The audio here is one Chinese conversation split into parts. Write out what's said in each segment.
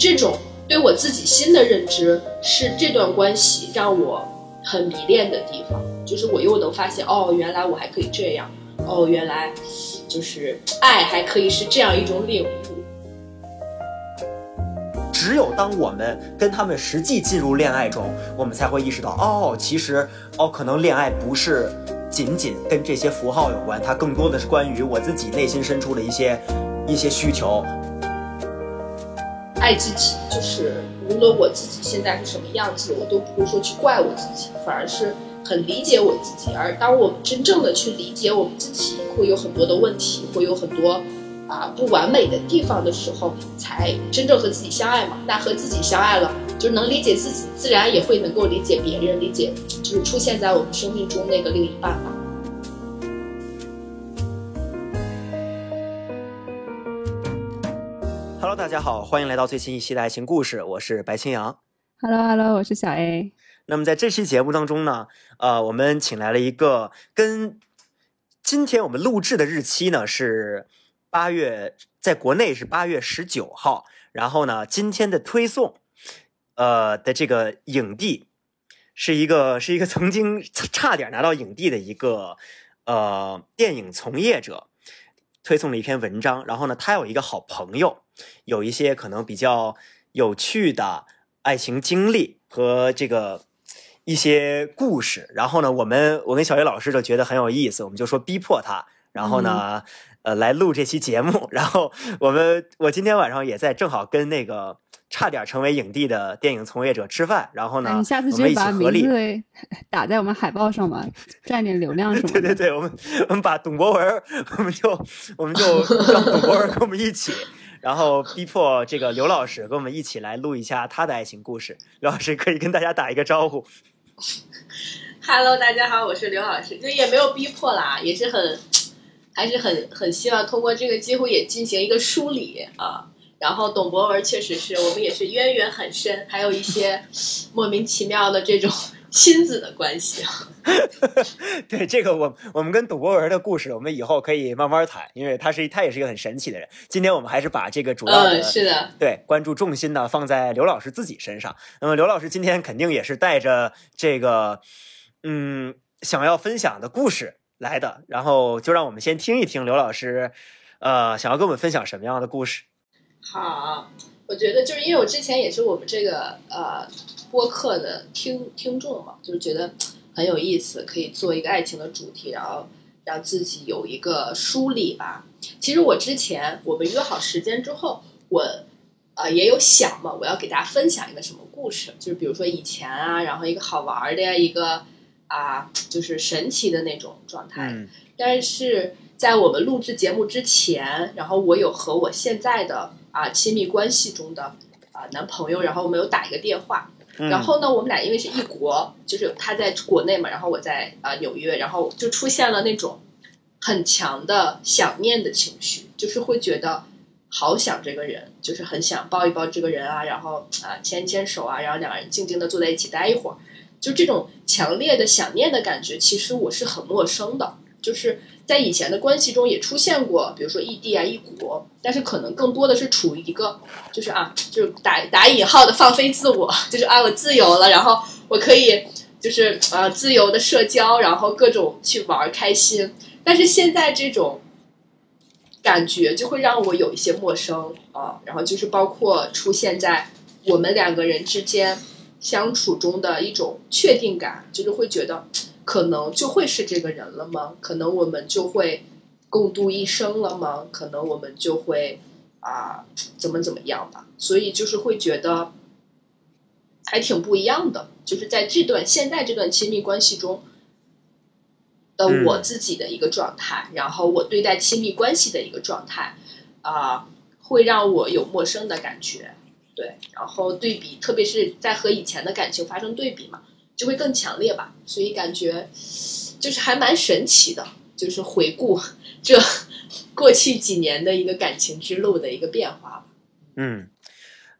这种对我自己新的认知是这段关系让我很迷恋的地方，就是我又能发现哦，原来我还可以这样，哦，原来就是爱还可以是这样一种领悟。只有当我们跟他们实际进入恋爱中，我们才会意识到，哦，其实，哦，可能恋爱不是仅仅跟这些符号有关，它更多的是关于我自己内心深处的一些一些需求。爱自己，就是无论我自己现在是什么样子，我都不会说去怪我自己，反而是很理解我自己。而当我们真正的去理解我们自己，会有很多的问题，会有很多。啊，不完美的地方的时候，才真正和自己相爱嘛。那和自己相爱了，就是能理解自己，自然也会能够理解别人，理解就是出现在我们生命中那个另一半吧。大家好，欢迎来到最新一期的爱情故事，我是白青阳。Hello，Hello，我是小 A。那么在这期节目当中呢，呃，我们请来了一个跟今天我们录制的日期呢是。八月在国内是八月十九号，然后呢，今天的推送，呃的这个影帝是一个是一个曾经差点拿到影帝的一个呃电影从业者，推送了一篇文章。然后呢，他有一个好朋友，有一些可能比较有趣的爱情经历和这个一些故事。然后呢，我们我跟小叶老师就觉得很有意思，我们就说逼迫他。然后呢？呃，来录这期节目，然后我们我今天晚上也在正好跟那个差点成为影帝的电影从业者吃饭，然后呢，你下次就把名字 打在我们海报上嘛，赚点流量 什么的。对对对，我们我们把董博文，我们就我们就让董博文跟我们一起，然后逼迫这个刘老师跟我们一起来录一下他的爱情故事。刘老师可以跟大家打一个招呼。Hello，大家好，我是刘老师，就也没有逼迫啦，也是很。还是很很希望通过这个机会也进行一个梳理啊，然后董博文确实是我们也是渊源很深，还有一些莫名其妙的这种 亲子的关系啊。对这个，我我们跟董博文的故事，我们以后可以慢慢谈，因为他是他也是一个很神奇的人。今天我们还是把这个主要的是的对关注重心呢放在刘老师自己身上。那么刘老师今天肯定也是带着这个嗯想要分享的故事。来的，然后就让我们先听一听刘老师，呃，想要跟我们分享什么样的故事？好，我觉得就是因为我之前也是我们这个呃播客的听听众嘛，就是觉得很有意思，可以做一个爱情的主题，然后让自己有一个梳理吧。其实我之前我们约好时间之后，我呃也有想嘛，我要给大家分享一个什么故事，就是比如说以前啊，然后一个好玩的呀一个。啊，就是神奇的那种状态。但是在我们录制节目之前，然后我有和我现在的啊亲密关系中的啊男朋友，然后我们有打一个电话。然后呢，我们俩因为是异国，就是他在国内嘛，然后我在啊纽约，然后就出现了那种很强的想念的情绪，就是会觉得好想这个人，就是很想抱一抱这个人啊，然后啊牵牵手啊，然后两个人静静的坐在一起待一会儿。就这种强烈的想念的感觉，其实我是很陌生的。就是在以前的关系中也出现过，比如说异地啊、异国，但是可能更多的是处于一个，就是啊，就是打打引号的放飞自我，就是啊，我自由了，然后我可以就是啊自由的社交，然后各种去玩开心。但是现在这种感觉就会让我有一些陌生啊，然后就是包括出现在我们两个人之间。相处中的一种确定感，就是会觉得可能就会是这个人了吗？可能我们就会共度一生了吗？可能我们就会啊怎么怎么样吧？所以就是会觉得还挺不一样的，就是在这段现在这段亲密关系中的我自己的一个状态，然后我对待亲密关系的一个状态啊，会让我有陌生的感觉。对，然后对比，特别是在和以前的感情发生对比嘛，就会更强烈吧。所以感觉就是还蛮神奇的，就是回顾这过去几年的一个感情之路的一个变化。嗯，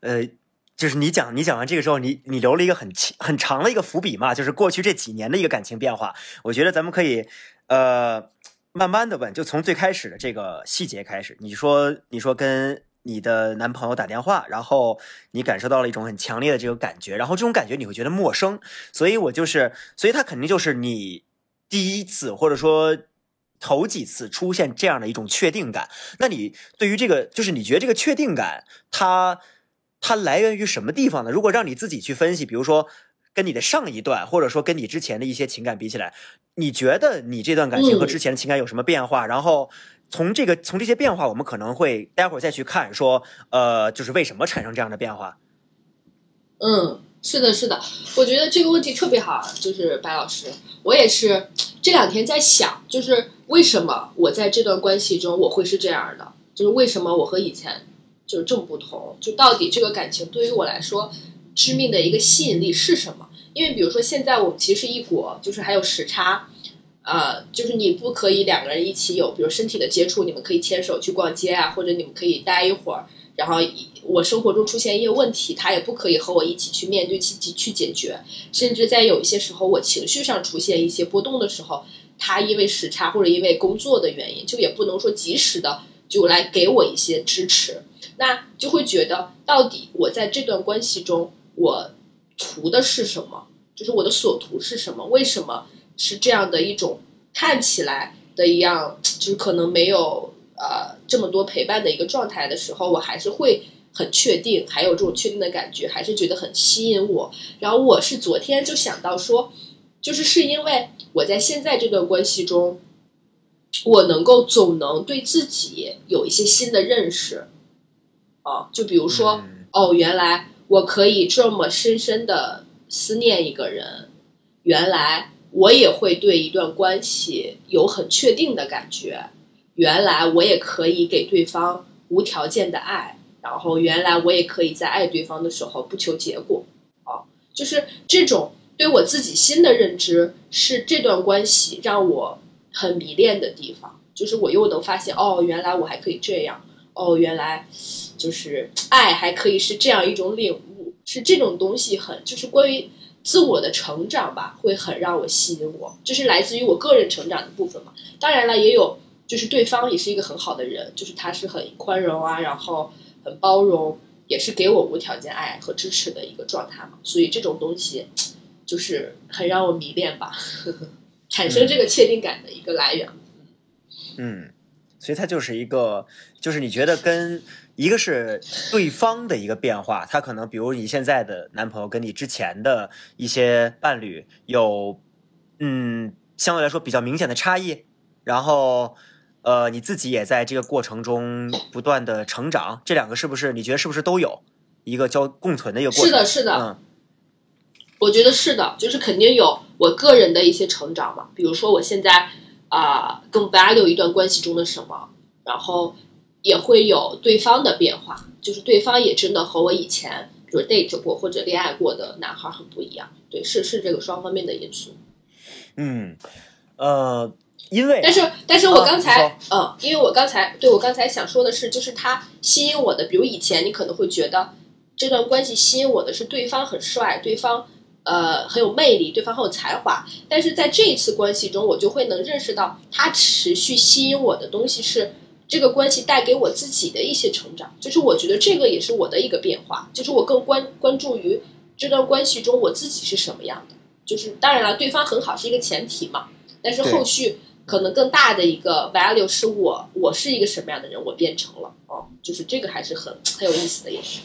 呃，就是你讲你讲完这个之后，你你留了一个很很长的一个伏笔嘛，就是过去这几年的一个感情变化。我觉得咱们可以呃慢慢的问，就从最开始的这个细节开始。你说你说跟你的男朋友打电话，然后你感受到了一种很强烈的这个感觉，然后这种感觉你会觉得陌生，所以我就是，所以他肯定就是你第一次或者说头几次出现这样的一种确定感。那你对于这个，就是你觉得这个确定感，它它来源于什么地方呢？如果让你自己去分析，比如说跟你的上一段，或者说跟你之前的一些情感比起来，你觉得你这段感情和之前的情感有什么变化？然后。从这个从这些变化，我们可能会待会儿再去看，说呃，就是为什么产生这样的变化。嗯，是的，是的，我觉得这个问题特别好，就是白老师，我也是这两天在想，就是为什么我在这段关系中我会是这样的，就是为什么我和以前就是这么不同，就到底这个感情对于我来说致命的一个吸引力是什么？因为比如说现在我们其实一国，就是还有时差。呃，就是你不可以两个人一起有，比如身体的接触，你们可以牵手去逛街啊，或者你们可以待一会儿。然后我生活中出现一些问题，他也不可以和我一起去面对、去去解决。甚至在有一些时候，我情绪上出现一些波动的时候，他因为时差或者因为工作的原因，就也不能说及时的就来给我一些支持。那就会觉得，到底我在这段关系中，我图的是什么？就是我的所图是什么？为什么？是这样的一种看起来的一样，就是可能没有呃这么多陪伴的一个状态的时候，我还是会很确定，还有这种确定的感觉，还是觉得很吸引我。然后我是昨天就想到说，就是是因为我在现在这段关系中，我能够总能对自己有一些新的认识，啊，就比如说哦，原来我可以这么深深的思念一个人，原来。我也会对一段关系有很确定的感觉，原来我也可以给对方无条件的爱，然后原来我也可以在爱对方的时候不求结果，啊，就是这种对我自己新的认知，是这段关系让我很迷恋的地方，就是我又能发现，哦，原来我还可以这样，哦，原来就是爱还可以是这样一种领悟，是这种东西很就是关于。自我的成长吧，会很让我吸引我，这是来自于我个人成长的部分嘛。当然了，也有就是对方也是一个很好的人，就是他是很宽容啊，然后很包容，也是给我无条件爱和支持的一个状态嘛。所以这种东西就是很让我迷恋吧，产生这个确定感的一个来源。嗯，所以它就是一个，就是你觉得跟。一个是对方的一个变化，他可能比如你现在的男朋友跟你之前的一些伴侣有，嗯，相对来说比较明显的差异。然后，呃，你自己也在这个过程中不断的成长。这两个是不是你觉得是不是都有一个交共存的一个过程？是的，是的，嗯，我觉得是的，就是肯定有我个人的一些成长嘛。比如说我现在啊，更 value 一段关系中的什么，然后。也会有对方的变化，就是对方也真的和我以前就是 date 过或者恋爱过的男孩很不一样。对，是是这个双方面的因素。嗯，呃，因为但是但是我刚才嗯，因为我刚才对我刚才想说的是，就是他吸引我的，比如以前你可能会觉得这段关系吸引我的是对方很帅，对方呃很有魅力，对方很有才华。但是在这一次关系中，我就会能认识到他持续吸引我的东西是。这个关系带给我自己的一些成长，就是我觉得这个也是我的一个变化，就是我更关关注于这段关系中我自己是什么样的。就是当然了，对方很好是一个前提嘛，但是后续可能更大的一个 value 是我我是一个什么样的人，我变成了哦，就是这个还是很很有意思的，也是。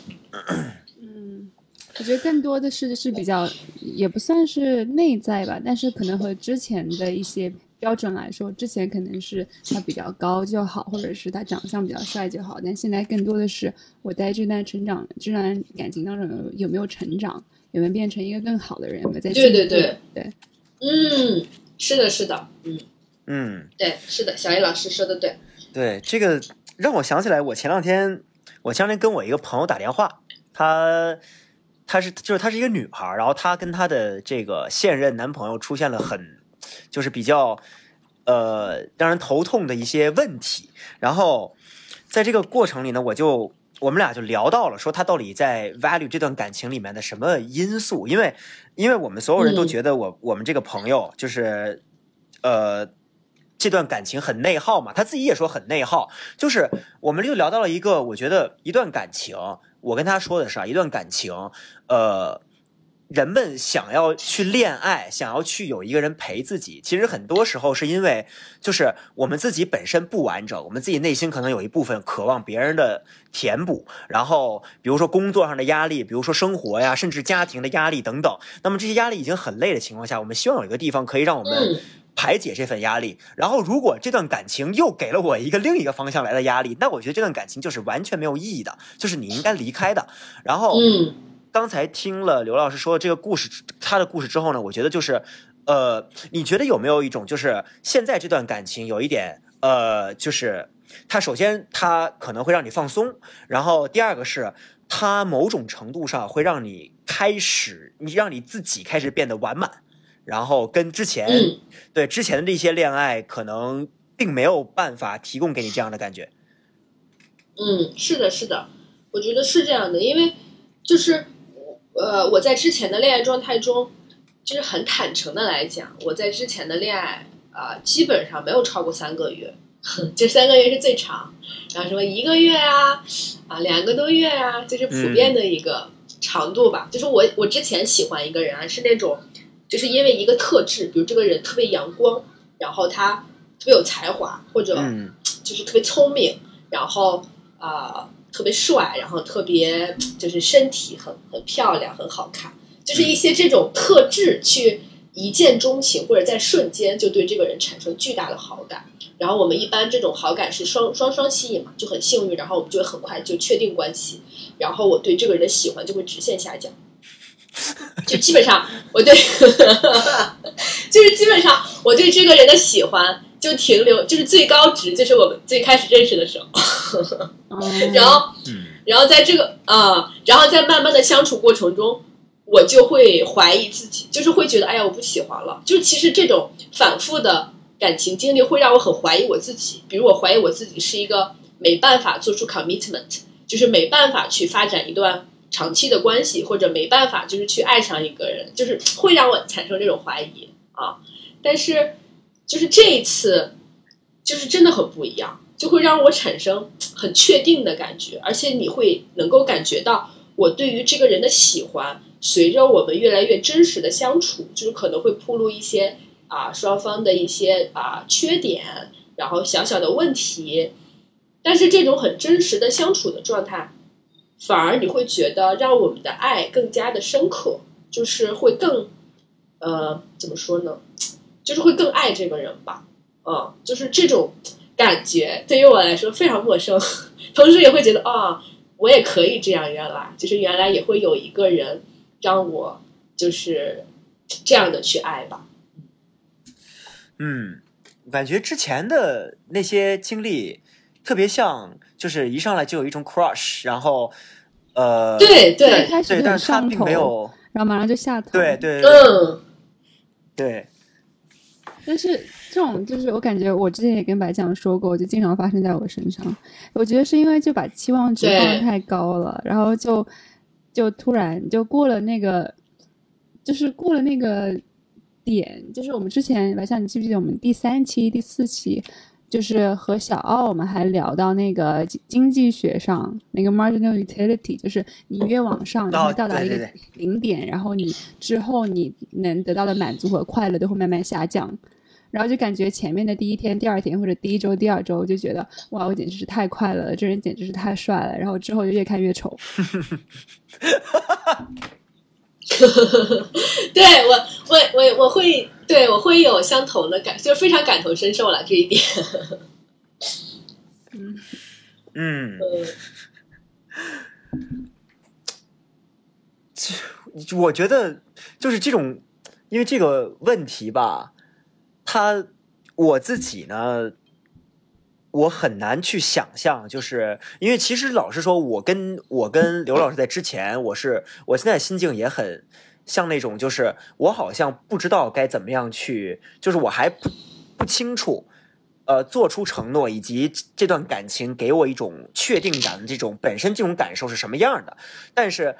嗯，我觉得更多的是是比较也不算是内在吧，但是可能和之前的一些。标准来说，之前可能是他比较高就好，或者是他长相比较帅就好，但现在更多的是我在这段成长、这段感情当中有没有成长，有没有变成一个更好的人，有没有在对对对对，嗯，是的，是的，嗯嗯，对，是的，小叶老师说的对，对这个让我想起来，我前两天我前两天跟我一个朋友打电话，他她是就是她是一个女孩，然后她跟她的这个现任男朋友出现了很。就是比较，呃，让人头痛的一些问题。然后，在这个过程里呢，我就我们俩就聊到了，说他到底在 value 这段感情里面的什么因素？因为，因为我们所有人都觉得我我们这个朋友就是，呃，这段感情很内耗嘛，他自己也说很内耗。就是我们就聊到了一个，我觉得一段感情，我跟他说的是啊，一段感情，呃。人们想要去恋爱，想要去有一个人陪自己，其实很多时候是因为，就是我们自己本身不完整，我们自己内心可能有一部分渴望别人的填补，然后比如说工作上的压力，比如说生活呀，甚至家庭的压力等等。那么这些压力已经很累的情况下，我们希望有一个地方可以让我们排解这份压力。然后如果这段感情又给了我一个另一个方向来的压力，那我觉得这段感情就是完全没有意义的，就是你应该离开的。然后，嗯。刚才听了刘老师说这个故事，他的故事之后呢，我觉得就是，呃，你觉得有没有一种就是现在这段感情有一点，呃，就是他首先他可能会让你放松，然后第二个是他某种程度上会让你开始，你让你自己开始变得完满，然后跟之前对之前的那些恋爱可能并没有办法提供给你这样的感觉。嗯，是的，是的，我觉得是这样的，因为就是。呃，我在之前的恋爱状态中，就是很坦诚的来讲，我在之前的恋爱啊，基本上没有超过三个月，这三个月是最长，然后什么一个月啊，啊两个多月啊，就是普遍的一个长度吧。就是我我之前喜欢一个人啊，是那种，就是因为一个特质，比如这个人特别阳光，然后他特别有才华，或者就是特别聪明，然后啊。特别帅，然后特别就是身体很很漂亮，很好看，就是一些这种特质去一见钟情，或者在瞬间就对这个人产生巨大的好感。然后我们一般这种好感是双双双吸引嘛，就很幸运，然后我们就很快就确定关系。然后我对这个人的喜欢就会直线下降，就基本上我对，就是基本上我对这个人的喜欢。就停留，就是最高值，就是我们最开始认识的时候，然后，然后在这个啊，然后在慢慢的相处过程中，我就会怀疑自己，就是会觉得，哎呀，我不喜欢了。就其实这种反复的感情经历会让我很怀疑我自己，比如我怀疑我自己是一个没办法做出 commitment，就是没办法去发展一段长期的关系，或者没办法就是去爱上一个人，就是会让我产生这种怀疑啊，但是。就是这一次，就是真的很不一样，就会让我产生很确定的感觉，而且你会能够感觉到我对于这个人的喜欢，随着我们越来越真实的相处，就是可能会铺露一些啊双方的一些啊缺点，然后小小的问题，但是这种很真实的相处的状态，反而你会觉得让我们的爱更加的深刻，就是会更呃怎么说呢？就是会更爱这个人吧，嗯，就是这种感觉对于我来说非常陌生，同时也会觉得啊，我也可以这样，原来。就是原来也会有一个人让我就是这样的去爱吧。嗯，感觉之前的那些经历特别像，就是一上来就有一种 crush，然后呃，对对，对，但是他并没有，然后马上就下头，对对对，嗯，对。但是这种就是我感觉，我之前也跟白酱说过，就经常发生在我身上。我觉得是因为就把期望值放的太高了，然后就就突然就过了那个，就是过了那个点。就是我们之前白酱，你记不记得我们第三期、第四期，就是和小奥我们还聊到那个经济学上那个 marginal utility，就是你越往上，你会到达一个顶点，然后你之后你能得到的满足和快乐都会慢慢下降。然后就感觉前面的第一天、第二天或者第一周、第二周就觉得哇，我简直是太快乐了，这人简直是太帅了。然后之后就越看越丑。对我，我我我会对我会有相同的感，就非常感同身受了这一点。嗯 嗯，就 我觉得就是这种，因为这个问题吧。他我自己呢，我很难去想象，就是因为其实老实说，我跟我跟刘老师在之前，我是我现在心境也很像那种，就是我好像不知道该怎么样去，就是我还不不清楚，呃，做出承诺以及这段感情给我一种确定感的这种本身这种感受是什么样的，但是，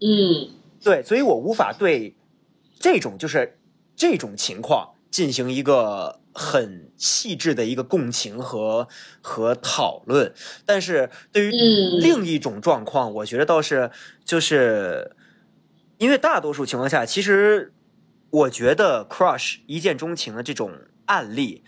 嗯，对，所以我无法对这种就是这种情况。进行一个很细致的一个共情和和讨论。但是对于嗯另一种状况，我觉得倒是就是因为大多数情况下，其实我觉得 crush 一见钟情的这种案例。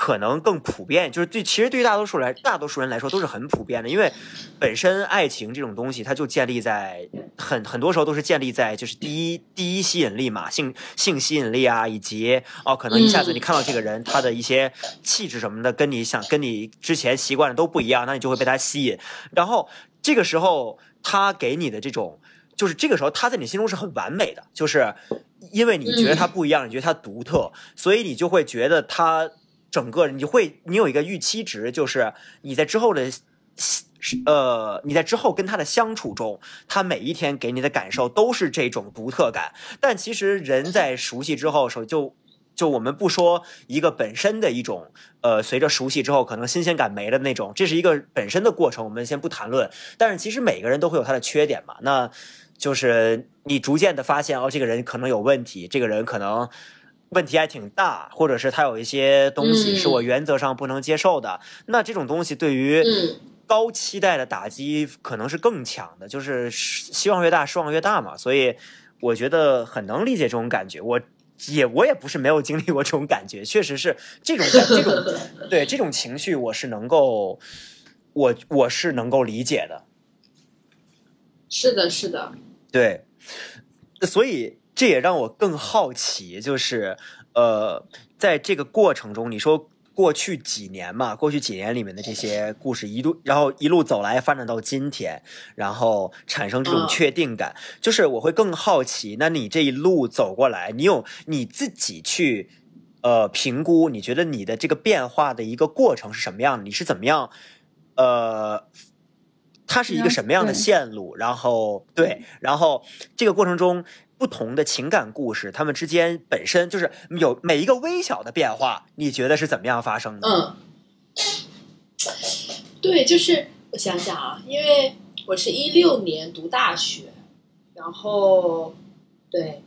可能更普遍，就是对，其实对于大多数来，大多数人来说都是很普遍的，因为本身爱情这种东西，它就建立在很很多时候都是建立在就是第一第一吸引力嘛，性性吸引力啊，以及哦，可能一下子嗯。你看到这个人，他的一些气质什么的，跟你想跟你之前习惯的都不一样，那你就会被他吸引，然后这个时候他给你的这种，就是这个时候他在你心中是很完美的，就是因为你觉得他不一样，你觉得他独特，所以你就会觉得他整个你会你有一个预期值，就是你在之后的。呃，你在之后跟他的相处中，他每一天给你的感受都是这种独特感。但其实人在熟悉之后，手就就我们不说一个本身的一种呃，随着熟悉之后可能新鲜感没了那种，这是一个本身的过程，我们先不谈论。但是其实每个人都会有他的缺点嘛，那就是你逐渐的发现哦，这个人可能有问题，这个人可能。问题还挺大，或者是他有一些东西嗯是我原则上不能接受的，那这种东西对于嗯高期待的打击可能是更强的，就是希望越大，失望越大嘛。所以我觉得很能理解这种感觉。我也我也不是没有经历过这种感觉，确实是这种感 这种对这种情绪，我是能够我我是能够理解的。是的，是的，对，所以这也让我更好奇，就是呃，在这个过程中，你说过去几年嘛，过去几年里面的这些故事一路，然后一路走来发展到今天，然后产生这种确定感，就是我会更好奇，那你这一路走过来，你有你自己去。呃，评估你觉得你的这个变化的一个过程是什么样的？你是怎么样？呃，它是一个什么样的线路？然后对，然后这个过程中不同的情感故事，他们之间本身就是有每一个微小的变化，你觉得是怎么样发生的？嗯，对，就是我想想啊，因为我是一六年读大学，然后对，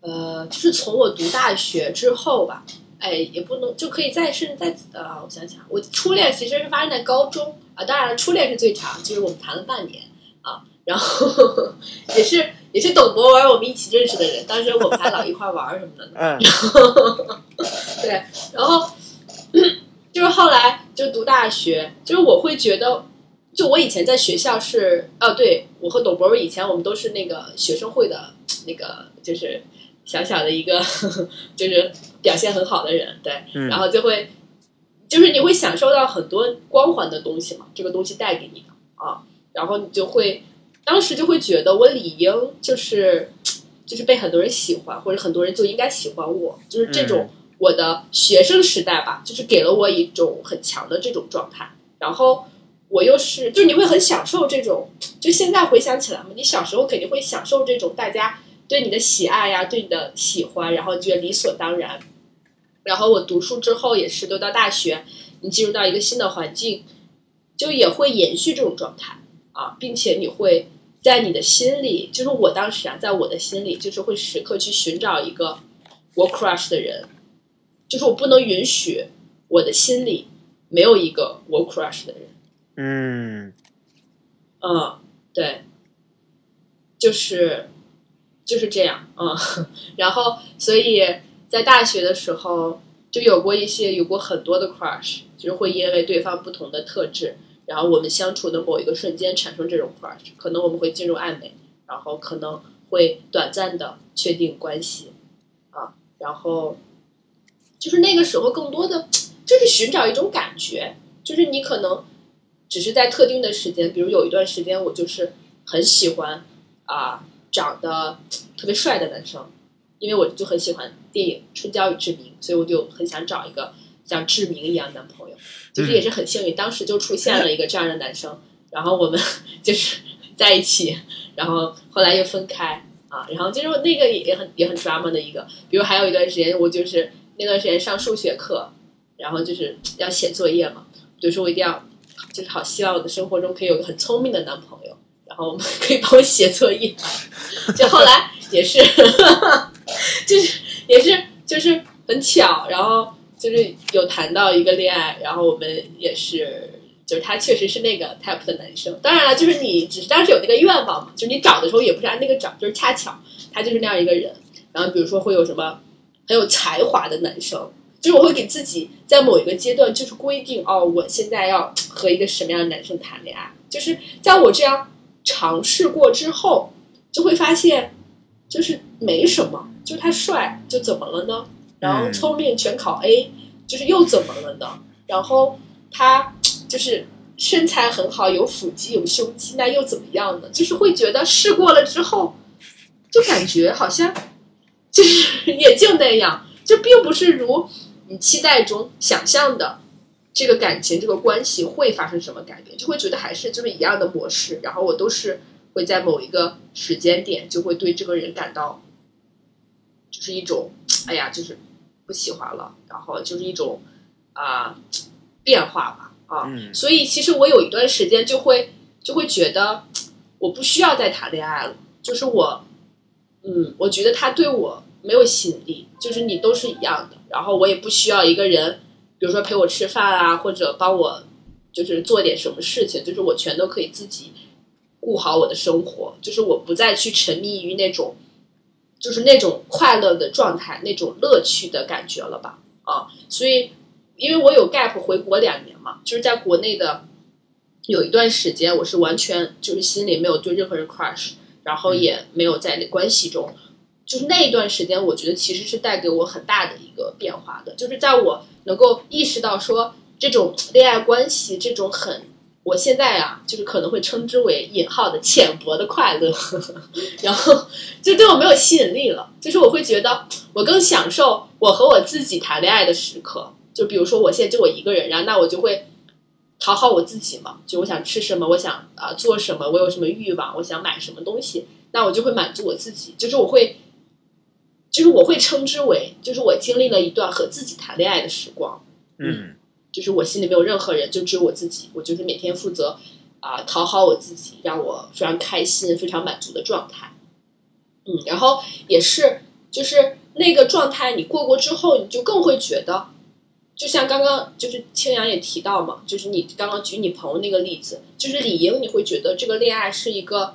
呃，就是从我读大学之后吧，哎，也不能就可以再甚至再呃，我想想，我初恋其实是发生在高中啊，当然了，初恋是最长，就是我们谈了半年啊，然后 也是也是董博文我们一起认识的人，当时我们还老一块玩儿什么的呢。嗯对，然后就是后来就读大学，就是我会觉得，就我以前在学校是，哦，对我和董博文以前我们都是那个学生会的那个，就是小小的一个，就是表现很好的人，对，嗯，然后就会，就是你会享受到很多光环的东西嘛，这个东西带给你的啊，然后你就会，当时就会觉得我理应就是，就是被很多人喜欢，或者很多人就应该喜欢我，就是这种我的学生时代吧，就是给了我一种很强的这种状态，然后。我又是，就是你会很享受这种，就现在回想起来嘛，你小时候肯定会享受这种大家对你的喜爱呀、对你的喜欢，然后觉得理所当然。然后我读书之后也是，都到大学，你进入到一个新的环境，就也会延续这种状态啊，并且你会在你的心里，就是我当时啊，在我的心里，就是会时刻去寻找一个我 crush 的人，就是我不能允许我的心里没有一个我 crush 的人。嗯。嗯，对，就是就是这样，嗯，然后所以在大学的时候就有过一些有过很多的 crush，就是会因为对方不同的特质，然后我们相处的某一个瞬间产生这种 crush，可能我们会进入暧昧，然后可能会短暂的确定关系，啊，然后就是那个时候更多的就是寻找一种感觉，就是你可能。只是在特定的时间，比如有一段时间，我就是很喜欢啊、长得特别帅的男生，因为我就很喜欢电影《春娇与志明》，所以我就很想找一个像志明一样的男朋友。就是也是很幸运，当时就出现了一个这样的男生，然后我们 就是在一起，然后后来又分开啊，然后就是那个也也很也很 drama 的一个，比如还有一段时间，我就是那段时间上数学课，然后就是要写作业嘛，就说我一定要。就是好希望我的生活中可以有个很聪明的男朋友，然后 可以帮我写作业。就后来也是，就是也是就是很巧，然后就是有谈到一个恋爱，然后我们也是，就是他确实是那个 type 的男生。当然了，就是你只是当时有那个愿望嘛，就是你找的时候也不是按那个找，就是恰巧他就是那样一个人。然后比如说会有什么很有才华的男生，就是我会给自己在某一个阶段就是规定哦，我现在要和一个什么样的男生谈恋爱。就是在我这样尝试过之后，就会发现就是没什么，就是他帅就怎么了呢？然后聪明全考 A，就是又怎么了呢？然后他 就是身材很好，有腹肌有胸肌，那又怎么样呢？就是会觉得试过了之后，就感觉好像就是也就那样，就并不是如你期待中想象的这个感情这个关系会发生什么改变，就会觉得还是就是一样的模式。然后我都是会在某一个时间点就会对这个人感到就是一种哎呀，就是。不喜欢了，然后就是一种啊变化吧啊，所以其实我有一段时间就会就会觉得我不需要再谈恋爱了，就是我嗯，我觉得他对我没有吸引力，就是你都是一样的，然后我也不需要一个人，比如说陪我吃饭啊，或者帮我就是做点什么事情，就是我全都可以自己顾好我的生活，就是我不再去沉迷于那种。就是那种快乐的状态，那种乐趣的感觉了吧？啊，所以因为我有 gap 回国两年嘛，就是在国内的有一段时间，我是完全就是心里没有对任何人 crush，然后也没有在那关系中，就是那一段时间，我觉得其实是带给我很大的一个变化的，就是在我能够意识到说这种恋爱关系这种很。我现在啊，就是可能会称之为引号的浅薄的快乐，然后就对我没有吸引力了。就是我会觉得我更享受我和我自己谈恋爱的时刻。就比如说我现在就我一个人，然后那我就会讨好我自己嘛。就我想吃什么，我想啊做什么，我有什么欲望，我想买什么东西，那我就会满足我自己。就是我会，就是我会称之为，就是我经历了一段和自己谈恋爱的时光。嗯。就是我心里没有任何人，就只有我自己。我就是每天负责啊讨好我自己，让我非常开心、非常满足的状态。嗯，然后也是，就是那个状态你过过之后，你就更会觉得，就像刚刚就是清扬也提到嘛，就是你刚刚举你朋友那个例子，就是理应你会觉得这个恋爱是一个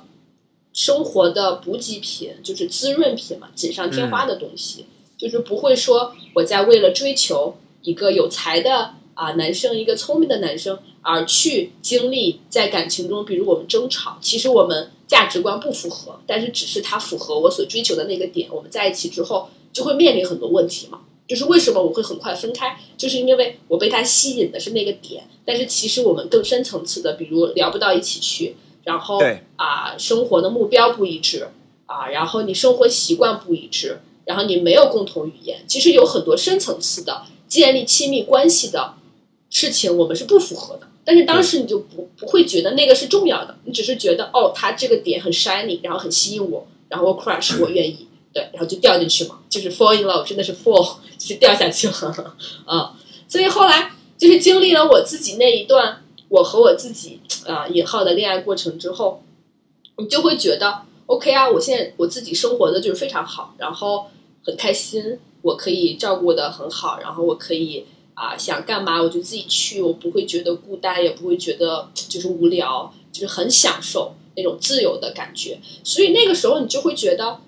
生活的补给品，就是滋润品嘛，锦上添花的东西，就是不会说我在为了追求一个有才的。啊，男生一个聪明的男生，而去经历在感情中，比如我们争吵，其实我们价值观不符合，但是只是他符合我所追求的那个点，我们在一起之后就会面临很多问题嘛。就是为什么我会很快分开，就是因为我被他吸引的是那个点，但是其实我们更深层次的，比如聊不到一起去，然后啊，生活的目标不一致啊，然后你生活习惯不一致，然后你没有共同语言，其实有很多深层次的建立亲密关系的。事情我们是不符合的，但是当时你就不不会觉得那个是重要的，你只是觉得哦，他这个点很 shiny，然后很吸引我，然后我 crush，我愿意，对，然后就掉进去嘛，就是 fall in love，真的是 fall，就是掉下去了，啊，所以后来就是经历了我自己那一段我和我自己啊引号的恋爱过程之后，你就会觉得 OK 啊，我现在我自己生活的就是非常好，然后很开心，我可以照顾的很好，然后我可以。啊，想干嘛我就自己去，我不会觉得孤单，也不会觉得就是无聊，就是很享受那种自由的感觉。所以那个时候你就会觉得，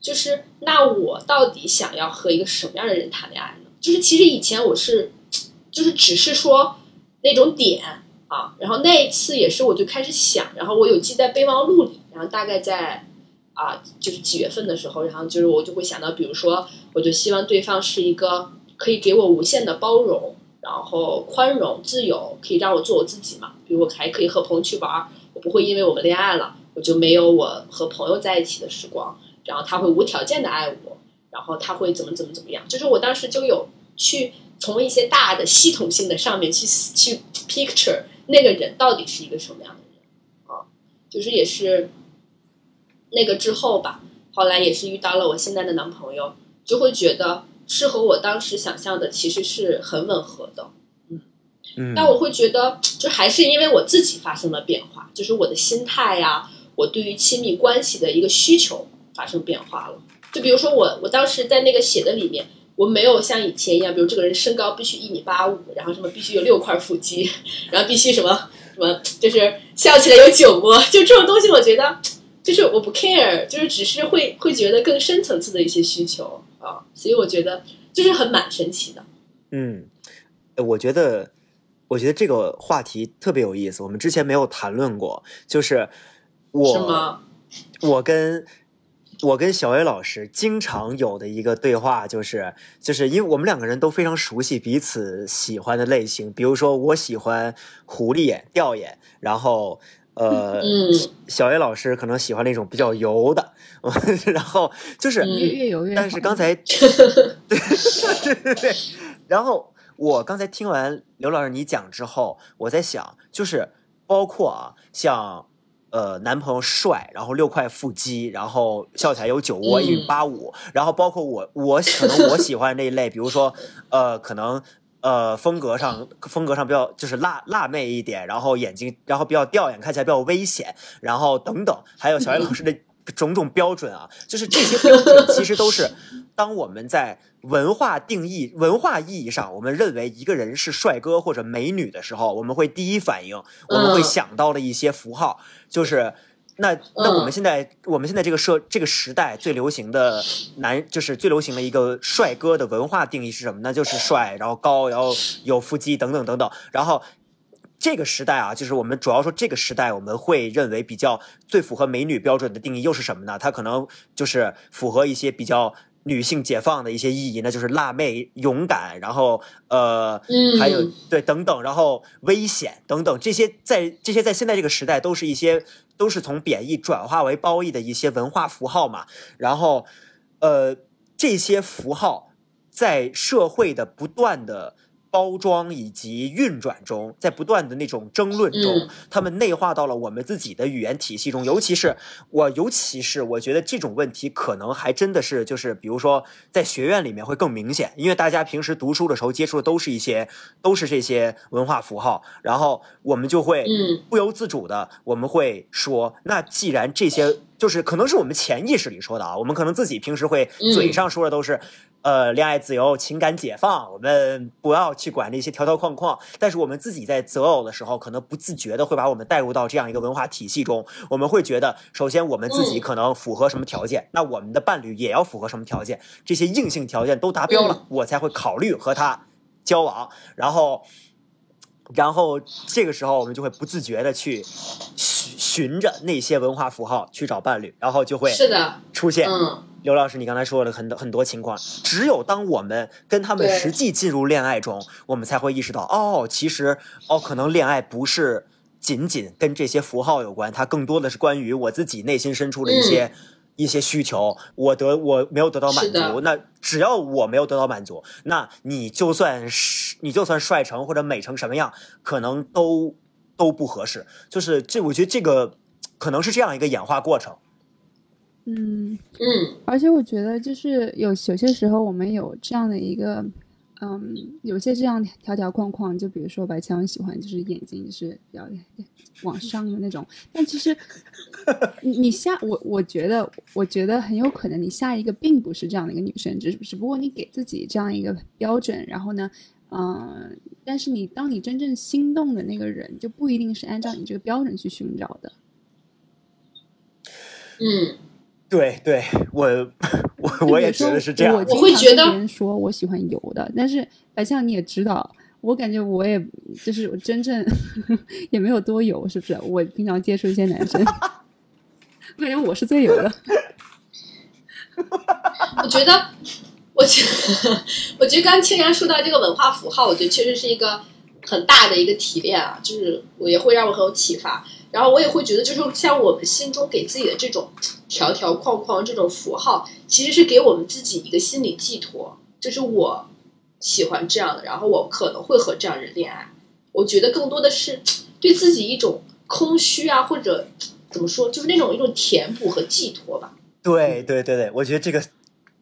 就是那我到底想要和一个什么样的人谈恋爱呢？就是其实以前我是，就是只是说那种点啊，然后那一次也是我就开始想，然后我有记在备忘录里，然后大概在啊就是几月份的时候，然后就是我就会想到，比如说我就希望对方是一个。可以给我无限的包容，然后宽容、自由，可以让我做我自己嘛？比如我还可以和朋友去玩，我不会因为我们恋爱了，我就没有我和朋友在一起的时光。然后他会无条件的爱我，然后他会怎么怎么怎么样？就是我当时就有去从一些大的系统性的上面去去 picture 那个人到底是一个什么样的人啊？就是也是那个之后吧，后来也是遇到了我现在的男朋友，就会觉得。是和我当时想象的其实是很吻合的，嗯嗯，但我会觉得，就还是因为我自己发生了变化，就是我的心态呀，我对于亲密关系的一个需求发生变化了。就比如说我，我当时在那个写的里面，我没有像以前一样，比如这个人身高必须一米八五，然后什么必须有六块腹肌，然后必须什么什么，就是笑起来有酒窝，就这种东西，我觉得就是我不 care，就是只是会会觉得更深层次的一些需求啊，所以我觉得就是很蛮神奇的。嗯，呃我觉得，我觉得这个话题特别有意思，我们之前没有谈论过，就是是我吗？我跟我跟小薇老师经常有的一个对话，就是就是因为我们两个人都非常熟悉彼此喜欢的类型，比如说我喜欢狐狸眼、吊眼，然后呃，嗯小薇老师可能喜欢那种比较油的，然后就是。但是刚才，对对对对，然后我刚才听完刘老师你讲之后，我在想，就是包括啊，像呃男朋友帅，然后六块腹肌，然后笑起来有酒窝，嗯一米八五，然后包括我我可能我喜欢那一类，比如说呃可能。呃，风格上风格上比较就是辣辣妹一点，然后眼睛然后比较吊眼，看起来比较危险，然后等等，还有小艾老师的种种标准啊，就是这些标准其实都是 当我们在文化定义、文化意义上，我们认为一个人是帅哥或者美女的时候，我们会第一反应，我们会嗯想到的一些符号，就是那那我们现在、我们现在这个社这个时代最流行的男，就是最流行的一个帅哥的文化定义是什么呢？就是帅，然后高，然后有腹肌等等等等，然后。这个时代啊，就是我们主要说这个时代，我们会认为比较最符合美女标准的定义又是什么呢？它可能就是符合一些比较女性解放的一些意义，那就是辣妹、勇敢，然后呃，嗯还有对等等，然后危险等等，这些在这些在现在这个时代都是一些都是从贬义转化为褒义的一些文化符号嘛。然后呃，这些符号在社会的不断的。包装以及运转中，在不断的那种争论中，嗯他们内化到了我们自己的语言体系中。尤其是我，尤其是我觉得这种问题可能还真的是就是，比如说在学院里面会更明显，因为大家平时读书的时候接触的都是一些都是这些文化符号，然后我们就会嗯不由自主的我们会说，那既然这些就是可能是我们潜意识里说的啊，我们可能自己平时会嗯嘴上说的都是。呃，恋爱自由、情感解放，我们不要去管那些条条框框。但是我们自己在择偶的时候，可能不自觉的会把我们带入到这样一个文化体系中。我们会觉得，首先我们自己嗯可能符合什么条件，那我们的伴侣也要符合什么条件，这些硬性条件都达标了，我才会考虑和他交往。然后，然后这个时候我们就会不自觉的去寻寻着那些文化符号去找伴侣，然后就会是的，出现嗯。刘老师，你刚才说了很多很多情况，只有当我们跟他们实际进入恋爱中，我们才会意识到，哦，其实哦，可能恋爱不是仅仅跟这些符号有关，它更多的是关于我自己内心深处的一些、一些需求，我得我没有得到满足，那只要我没有得到满足，那你就算是你就算帅成或者美成什么样，可能都都不合适。就是这，我觉得这个可能是这样一个演化过程。嗯，嗯而且我觉得就是有有些时候我们有这样的一个，嗯，有些这样条条框框，就比如说白强喜欢就是眼睛就是比较往上的那种，但其实 你你下我我觉得我觉得很有可能你下一个并不是这样的一个女生，只只不过你给自己这样一个标准，然后呢。嗯，但是你当你真正心动的那个人，就不一定是按照你这个标准去寻找的。嗯，对对，我 我我也觉得是这样我会觉得别人说我喜欢油的，但是白象你也知道，我感觉我也就是我真正 也没有多油，是不是？我平常接触一些男生，我感觉我是最油的。我觉得，我觉得，我觉得刚刚清阳说到这个文化符号，我觉得确实是一个很大的一个提炼啊，就是我也会让我很有启发。然后我也会觉得，就是像我们心中给自己的这种条条框框、这种符号，其实是给我们自己一个心理寄托，就是我喜欢这样的，然后我可能会和这样人恋爱。我觉得更多的是对自己一种空虚啊，或者怎么说，就是那种一种填补和寄托吧。对对对对，我觉得这个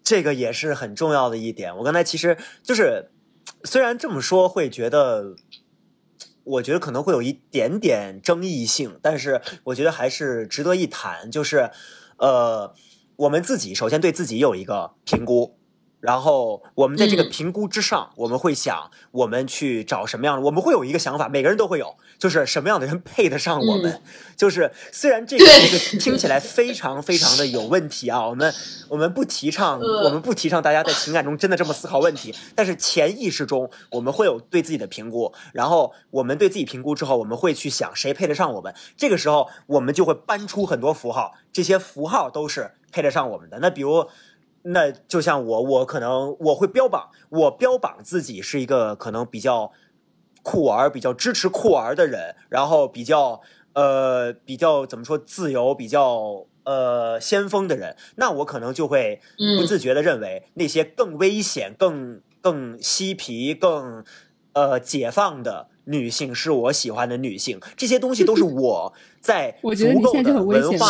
这个也是很重要的一点。我刚才其实就是虽然这么说会觉得，我觉得可能会有一点点争议性，但是我觉得还是值得一谈。就是呃，我们自己首先对自己有一个评估。然后我们在这个评估之上，我们会想我们去找什么样的，我们会有一个想法，每个人都会有，就是什么样的人配得上我们。就是虽然这个这个听起来非常非常的有问题啊，我们我们不提倡，我们不提倡大家在情感中真的这么思考问题，但是潜意识中我们会有对自己的评估，然后我们对自己评估之后，我们会去想谁配得上我们。这个时候我们就会搬出很多符号，这些符号都是配得上我们的。那比如。那就像我，我可能我会标榜，我标榜自己是一个可能比较酷儿、比较支持酷儿的人，然后比较呃比较怎么说自由、比较呃先锋的人，那我可能就会不自觉的认为那些更危险、更更嬉皮、更呃解放的女性是我喜欢的女性，这些东西都是我在足够的文化。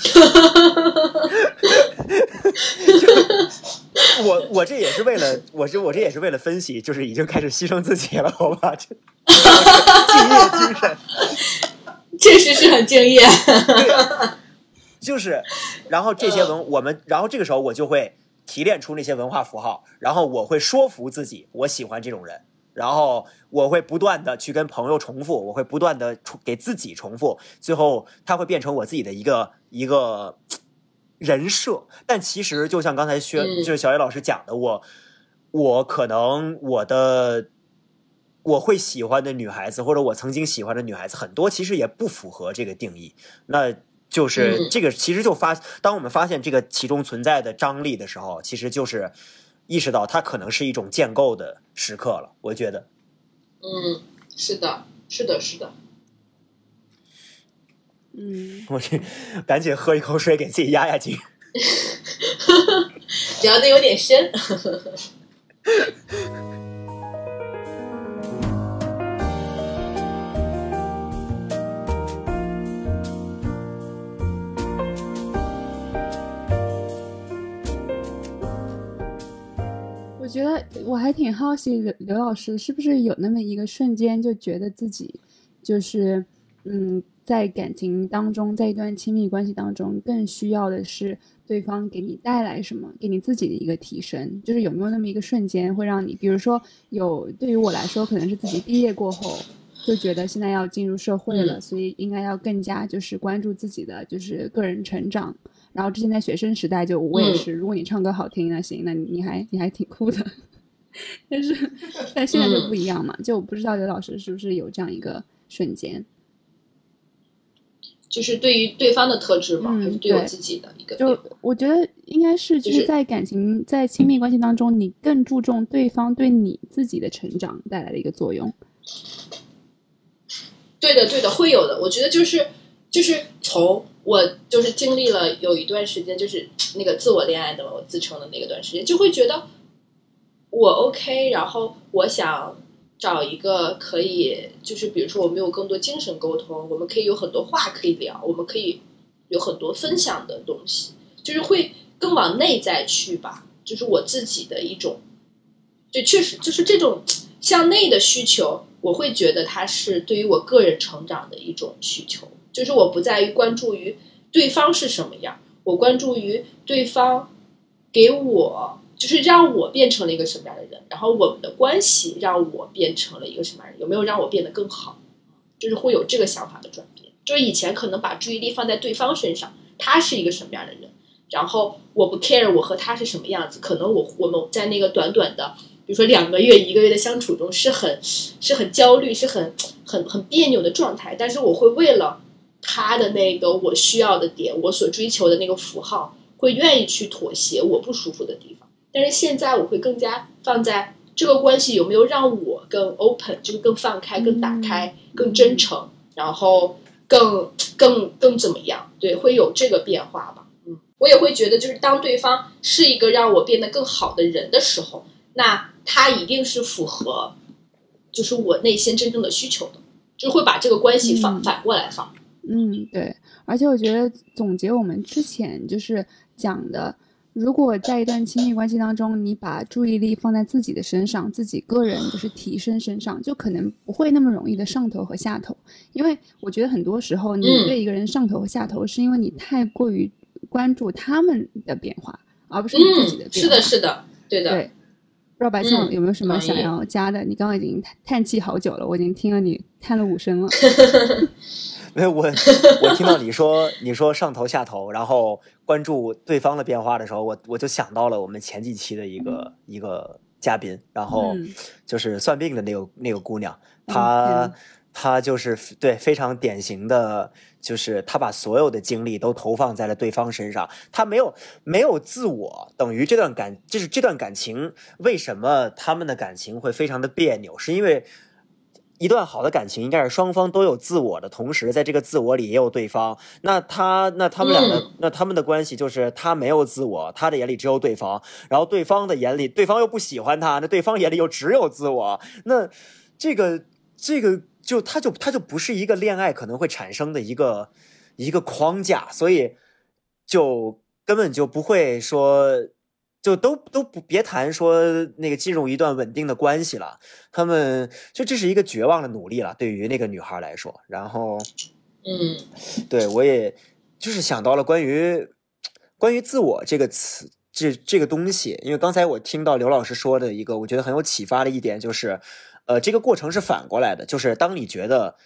哈哈哈哈哈！我我这也是为了，我这我这也是为了分析，就是已经开始牺牲自己了，好吧？敬业精神，确实是很敬业。就是，然后这些文我们，然后这个时候我就会提炼出那些文化符号，然后我会说服自己，我喜欢这种人。然后我会不断的去跟朋友重复，我会不断的重给自己重复，最后它会变成我自己的一个一个人设。但其实就像刚才薛就是小野老师讲的，我我可能我的我会喜欢的女孩子，或者我曾经喜欢的女孩子很多，其实也不符合这个定义。那就是这个其实就发，当我们发现这个其中存在的张力的时候，其实就是。意识到它可能是一种建构的时刻了，我觉得。嗯，是的，是的，是的。嗯，我去，赶紧喝一口水，给自己压压惊。聊的有点深。觉得我还挺好奇刘刘老师是不是有那么一个瞬间就觉得自己就是嗯在感情当中在一段亲密关系当中更需要的是对方给你带来什么给你自己的一个提升就是有没有那么一个瞬间会让你比如说有对于我来说可能是自己毕业过后就觉得现在要进入社会了所以应该要更加就是关注自己的就是个人成长。然后之前在学生时代，就我也是，如果你唱歌好听，那行，那你还你还挺酷的。但是但现在就不一样嘛，就我不知道刘老师是不是有这样一个瞬间，就是对于对方的特质嘛，还是对我自己的一个？就我觉得应该是就是在感情在亲密关系当中，你更注重对方对你自己的成长带来的一个作用。对的，对的，会有的。我觉得就是就是从。我就是经历了有一段时间，就是 那个自我恋爱的我自称的那个段时间，就会觉得我 OK，然后我想找一个可以，就是比如说我们有更多精神沟通，我们可以有很多话可以聊，我们可以有很多分享的东西，就是会更往内在去吧，就是我自己的一种，就确实就是这种 向内的需求，我会觉得它是对于我个人成长的一种需求。就是我不在于关注于对方是什么样，我关注于对方给我，就是让我变成了一个什么样的人，然后我们的关系让我变成了一个什么样人，有没有让我变得更好？就是会有这个想法的转变。就是以前可能把注意力放在对方身上，他是一个什么样的人，然后我不 care 我和他是什么样子，可能我我们在那个短短的，比如说两个月、一个月的相处中是很是很焦虑、是很很很别扭的状态，但是我会为了。他的那个我需要的点，我所追求的那个符号，会愿意去妥协我不舒服的地方。但是现在我会更加放在这个关系有没有让我更 open，就是更放开、更打开、更真诚，然后更更更怎么样？对，会有这个变化吧。嗯，我也会觉得，就是当对方是一个让我变得更好的人的时候，那他一定是符合，就是我内心真正的需求的，就会把这个关系反反过来放。嗯，对，而且我觉得总结我们之前就是讲的，如果在一段亲密关系当中，你把注意力放在自己的身上，自己个人就是提升身上，就可能不会那么容易的上头和下头。因为我觉得很多时候你对一个人上头和下头，是因为你太过于关注他们的变化，而不是你自己的嗯，变化。是的，是的，对的。对。不知道白酱嗯有没有什么想要加的？你刚刚已经叹叹气好久了，我已经听了你叹了五声了。没有我，我听到你说你说上头下头，然后关注对方的变化的时候，我我就想到了我们前几期的一个一个嘉宾，然后嗯就是算命的那个那个姑娘，嗯她天她就是对非常典型的，就是她把所有的精力都投放在了对方身上，她没有没有自我，等于这段感就是这段感情为什么他们的感情会非常的别扭，是因为。一段好的感情应该是双方都有自我的同时，在这个自我里也有对方。那他那他们俩的、嗯那他们的关系就是他没有自我，他的眼里只有对方，然后对方的眼里对方又不喜欢他，那对方眼里又只有自我。那这个这个就他就他就不是一个恋爱可能会产生的一个一个框架，所以就根本就不会说。就都都不别谈说那个进入一段稳定的关系了，他们就这是一个绝望的努力了，对于那个女孩来说。然后，嗯。对我也就是想到了关于关于自我这个词，这这个东西，因为刚才我听到刘老师说的一个，我觉得很有启发的一点就是，呃，这个过程是反过来的，就是当你觉得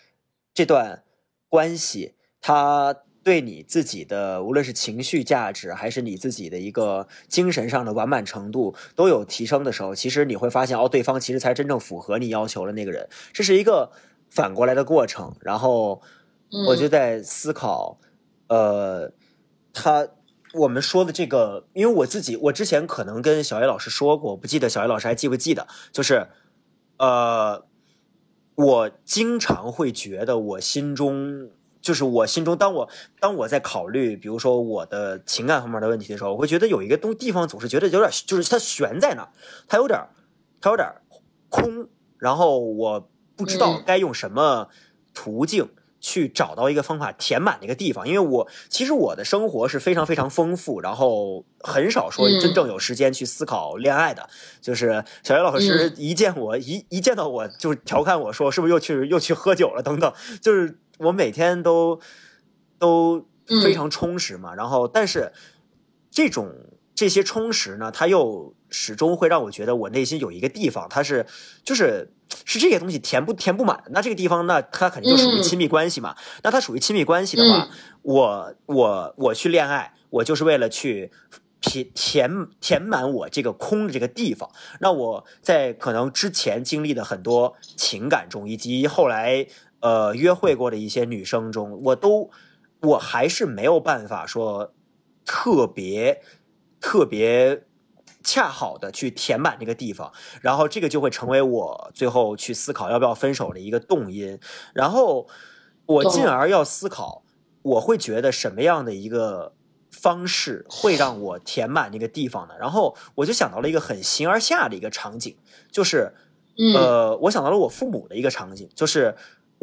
这段关系它对你自己的无论是情绪价值，还是你自己的一个精神上的完满程度都有提升的时候，其实你会发现，哦，对方其实才真正符合你要求的那个人，这是一个反过来的过程。然后嗯我就在思考，呃，他我们说的这个，因为我自己我之前可能跟小叶老师说过，我不记得小叶老师还记不记得，就是呃，我经常会觉得我心中。就是我心中，当我当我在考虑，比如说我的情感方面的问题的时候，我会觉得有一个东地方总是觉得有点，就是它悬在那儿，它有点儿，它有点儿空，然后我不知道嗯。该用什么途径去找到一个方法填满那个地方，因为我其实我的生活是非常非常丰富，然后很少说嗯。真正有时间去思考恋爱的。就是小叶老师嗯。一见我一一见到我就调侃我说是不是又去又去喝酒了？等等，就是我每天都都非常充实嘛，然后但是这种这些充实呢，它又始终会让我觉得我内心有一个地方，它是就是是这些东西填不填不满。那这个地方，那它肯定就属于嗯亲密关系嘛。那它属于亲密关系的话，我我我去恋爱，我就是为了去。填填填满我这个空的这个地方，那我在可能之前经历的很多情感中，以及后来呃约会过的一些女生中，我都我还是没有办法说特别特别恰好的去填满这个地方，然后这个就会成为我最后去思考要不要分手的一个动因，然后我进而要思考，我会觉得什么样的一个。方式会让我填满那个地方呢？然后我就想到了一个很形而下的一个场景，就是，嗯呃，我想到了我父母的一个场景，就是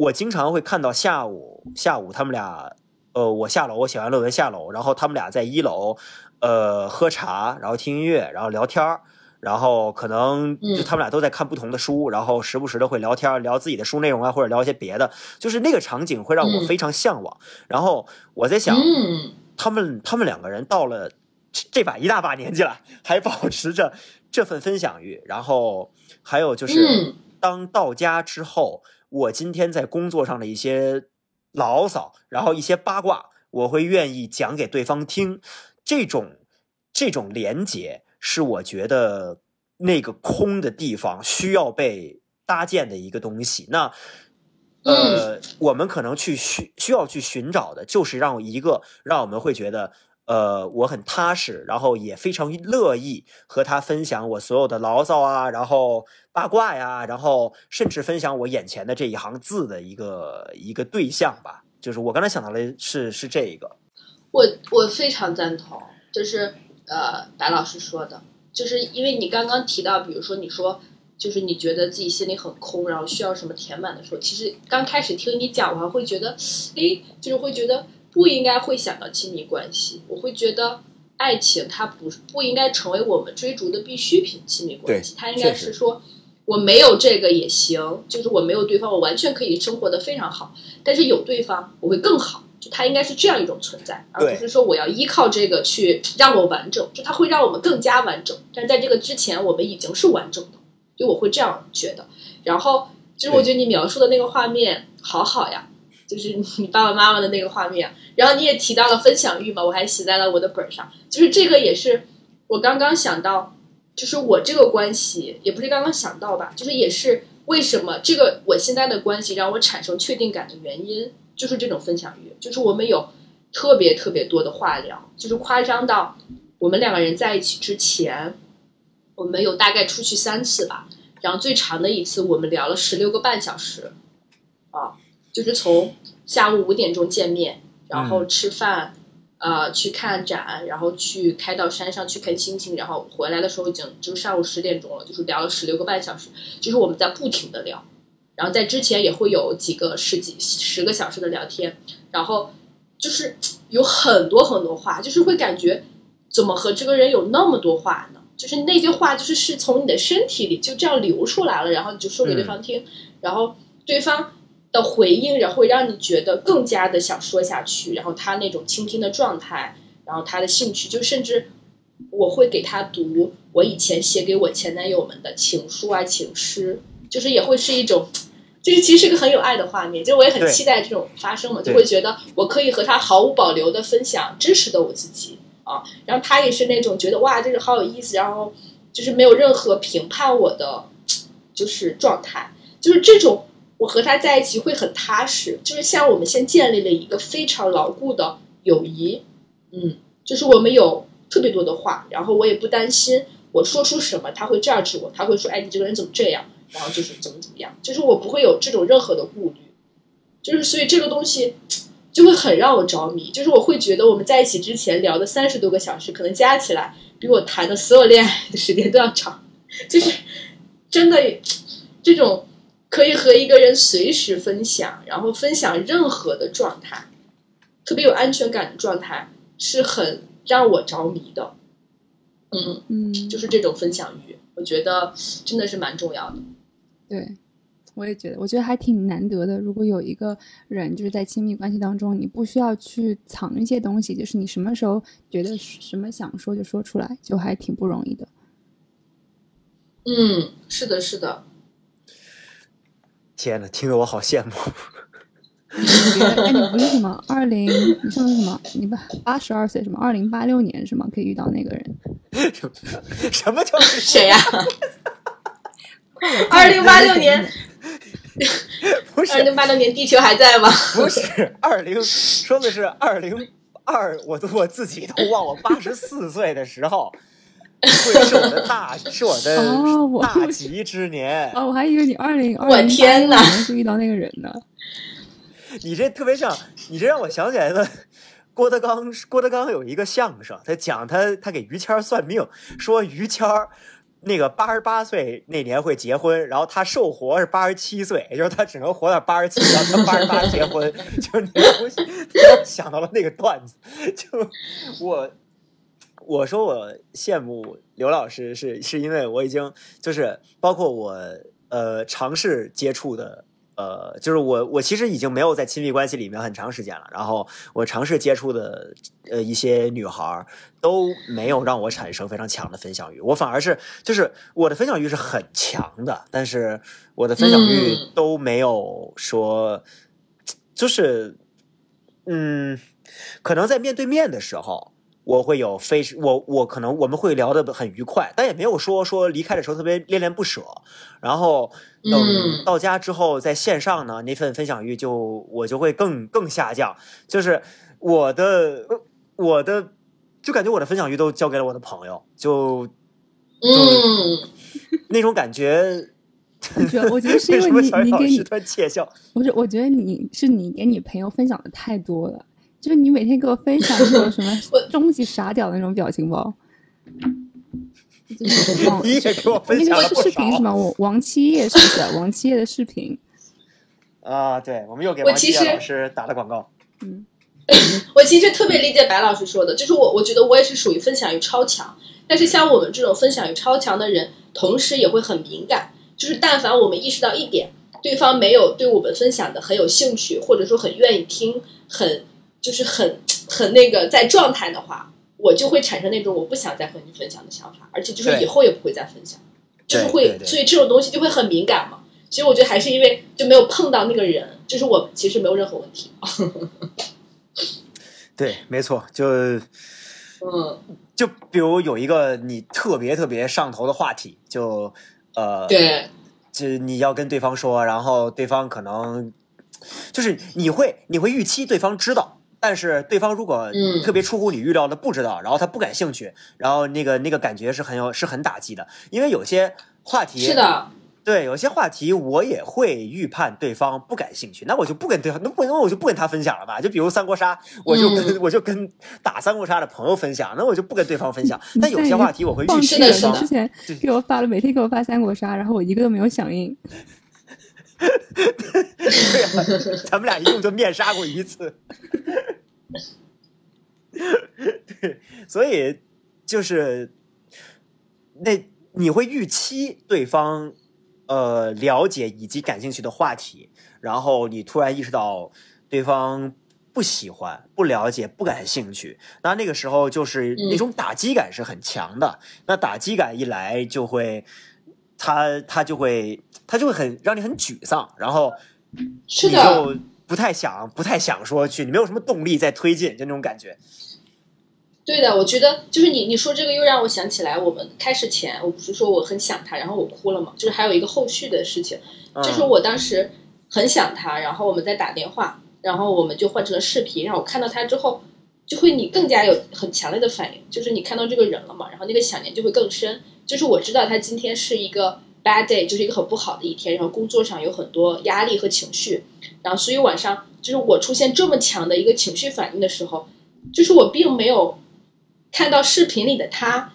我经常会看到下午下午他们俩，呃，我下楼我写完论文下楼，然后他们俩在一楼，呃，喝茶，然后听音乐，然后聊天儿。然后可能就他们俩都在看不同的书，然后时不时的会聊天，聊自己的书内容啊，或者聊一些别的，就是那个场景会让我非常向往。然后我在想，嗯他们他们两个人到了这这把一大把年纪了，还保持着这份分享欲。然后还有就是嗯，当到家之后，我今天在工作上的一些牢骚，然后一些八卦，我会愿意讲给对方听。这种这种连接，是我觉得那个空的地方需要被搭建的一个东西。那呃，我们可能去需需要去寻找的，就是让一个让我们会觉得，呃，我很踏实，然后也非常乐意和他分享我所有的牢骚啊，然后八卦呀，然后甚至分享我眼前的这一行字的一个一个对象吧。就是我刚才想到的是是这一个，我我非常赞同，就是呃，白老师说的，就是因为你刚刚提到，比如说你说，就是你觉得自己心里很空，然后需要什么填满的时候，其实刚开始听你讲，我还会觉得，诶，就是会觉得不应该会想到亲密关系，我会觉得爱情它不不应该成为我们追逐的必需品，亲密关系它应该是说。我没有这个也行，就是我没有对方，我完全可以生活的非常好。但是有对方，我会更好。就它应该是这样一种存在，而不是说我要依靠这个去让我完整，就它会让我们更加完整。但是在这个之前，我们已经是完整的，就我会这样觉得。然后就是我觉得你描述的那个画面好好呀，就是你爸爸妈妈的那个画面。然后你也提到了分享欲嘛，我还写在了我的本上。就是这个也是我刚刚想到，就是我这个关系也不是刚刚想到吧，就是也是为什么这个我现在的关系让我产生确定感的原因，就是这种分享欲，就是我们有特别特别多的话聊，就是夸张到我们两个人在一起之前，我们有大概出去三次吧，然后最长的一次我们聊了十六个半小时，啊，就是从下午五点钟见面，然后吃饭，呃，去看展，然后去开到山上去看星星，然后回来的时候已经就上午十点钟了，就是聊了十六个半小时，就是我们在不停的聊，然后在之前也会有几个十几十个小时的聊天，然后就是有很多很多话，就是会感觉怎么和这个人有那么多话呢？就是那些话就是是从你的身体里就这样流出来了，然后你就说给对方听，然后对方的回应，然后会让你觉得更加的想说下去，然后他那种倾听的状态，然后他的兴趣，就甚至我会给他读我以前写给我前男友们的情书啊、情诗，就是也会是一种。就是其实是个很有爱的画面，就我也很期待这种发生嘛，就会觉得我可以和他毫无保留的分享真实的我自己啊，然后他也是那种觉得哇，这个好有意思，然后就是没有任何评判我的就是状态，就是这种我和他在一起会很踏实，就是像我们先建立了一个非常牢固的友谊，嗯，就是我们有特别多的话，然后我也不担心我说出什么他会 judge 我，他会说哎你这个人怎么这样，然后就是怎么怎么样，就是我不会有这种任何的顾虑，就是所以这个东西就会很让我着迷，就是我会觉得我们在一起之前聊的三十多个小时，可能加起来比我谈的所有恋爱的时间都要长，就是真的这种可以和一个人随时分享，然后分享任何的状态，特别有安全感的状态，是很让我着迷的。嗯，嗯，就是这种分享欲，我觉得真的是蛮重要的。对，我也觉得，我觉得还挺难得的。如果有一个人就是在亲密关系当中，你不需要去藏一些东西，就是你什么时候觉得什么想说就说出来，就还挺不容易的。嗯，是的，是的。天呐，听得我好羡慕。哎，你不是什么二零？你上的什么？你八八十二岁什么？二零八六年是吗？可以遇到那个人？什么叫谁呀、二零八六年，不是二零八六年地球还在吗？不是二零，说的是二零二，我都我自己都忘，我八十四岁的时候，会是我的大，是我的大吉之年。哦，我还以为你二零二我天哪年是遇到那个人呢。你这特别像，你这让我想起来了。郭德纲，郭德纲有一个相声，他讲他他给于谦儿算命，说于谦儿那个八十八岁那年会结婚，然后他寿活是八十七岁，也就是他只能活到八十七，然后他八十八结婚，就是那东西，让我想到了那个段子，就我我说我羡慕刘老师是是因为我已经就是包括我呃尝试接触的。呃，就是我，我其实已经没有在亲密关系里面很长时间了。然后我尝试接触的呃一些女孩儿都没有让我产生非常强的分享欲，我反而是就是我的分享欲是很强的，但是我的分享欲嗯都没有说，就是嗯，可能在面对面的时候。我会有非我我可能我们会聊得很愉快，但也没有说说离开的时候特别恋恋不舍。然后等嗯到家之后，在线上呢，那份分享欲就我就会更更下降。就是我的我的就感觉我的分享欲都交给了我的朋友，就嗯，那种感觉。我觉得，是 因为什么你小雨老师你给你突然窃笑？不是，我觉得你是你给你朋友分享的太多了，就是你每天给我分享那种什么我终极傻屌的那种表情包。你也给我分那个享了视频什少么？我王七叶是不是？王七叶的视频，啊！对，我们又给王七叶老师打了广告。嗯，我其实特别理解白老师说的，就是我我觉得我也是属于分享欲超强，但是像我们这种分享欲超强的人，同时也会很敏感，就是但凡我们意识到一点，对方没有对我们分享的很有兴趣，或者说很愿意听，很就是很很那个在状态的话，我就会产生那种我不想再和你分享的想法，而且就是以后也不会再分享，就是会所以这种东西就会很敏感嘛。所以我觉得还是因为就没有碰到那个人，就是我其实没有任何问题。对，没错，就嗯，就比如有一个你特别特别上头的话题，就呃，对，就你要跟对方说，然后对方可能就是你会你会预期对方知道，但是对方如果嗯特别出乎你预料的不知道，然后他不感兴趣，然后那个那个感觉是很有是很打击的，因为有些话题是的，对，有些话题我也会预判对方不感兴趣，那我就不跟对方，那不那我就不跟他分享了吧？就比如三国杀，我就跟、嗯我就跟打三国杀的朋友分享，那我就不跟对方分享。但有些话题我会放预期对方之前给我发了，每天给我发三国杀，然后我一个都没有响应。对啊，咱们俩一共就面杀过一次。对，所以就是那你会预期对方呃了解以及感兴趣的话题，然后你突然意识到对方不喜欢、不了解、不感兴趣，那那个时候就是嗯那种打击感是很强的。那打击感一来，就会他他就会他就会很让你很沮丧，然后你是的，就不太想不太想说去，你没有什么动力在推进，就那种感觉。对的，我觉得就是你你说这个又让我想起来，我们开始前我不是说我很想他，然后我哭了嘛，就是还有一个后续的事情，嗯、就是我当时很想他，然后我们在打电话，然后我们就换成了视频，然后我看到他之后，就会你更加有很强烈的反应，就是你看到这个人了嘛，然后那个想念就会更深。就是我知道他今天是一个 bad day，就是一个很不好的一天，然后工作上有很多压力和情绪，然后所以晚上就是我出现这么强的一个情绪反应的时候，就是我并没有看到视频里的他，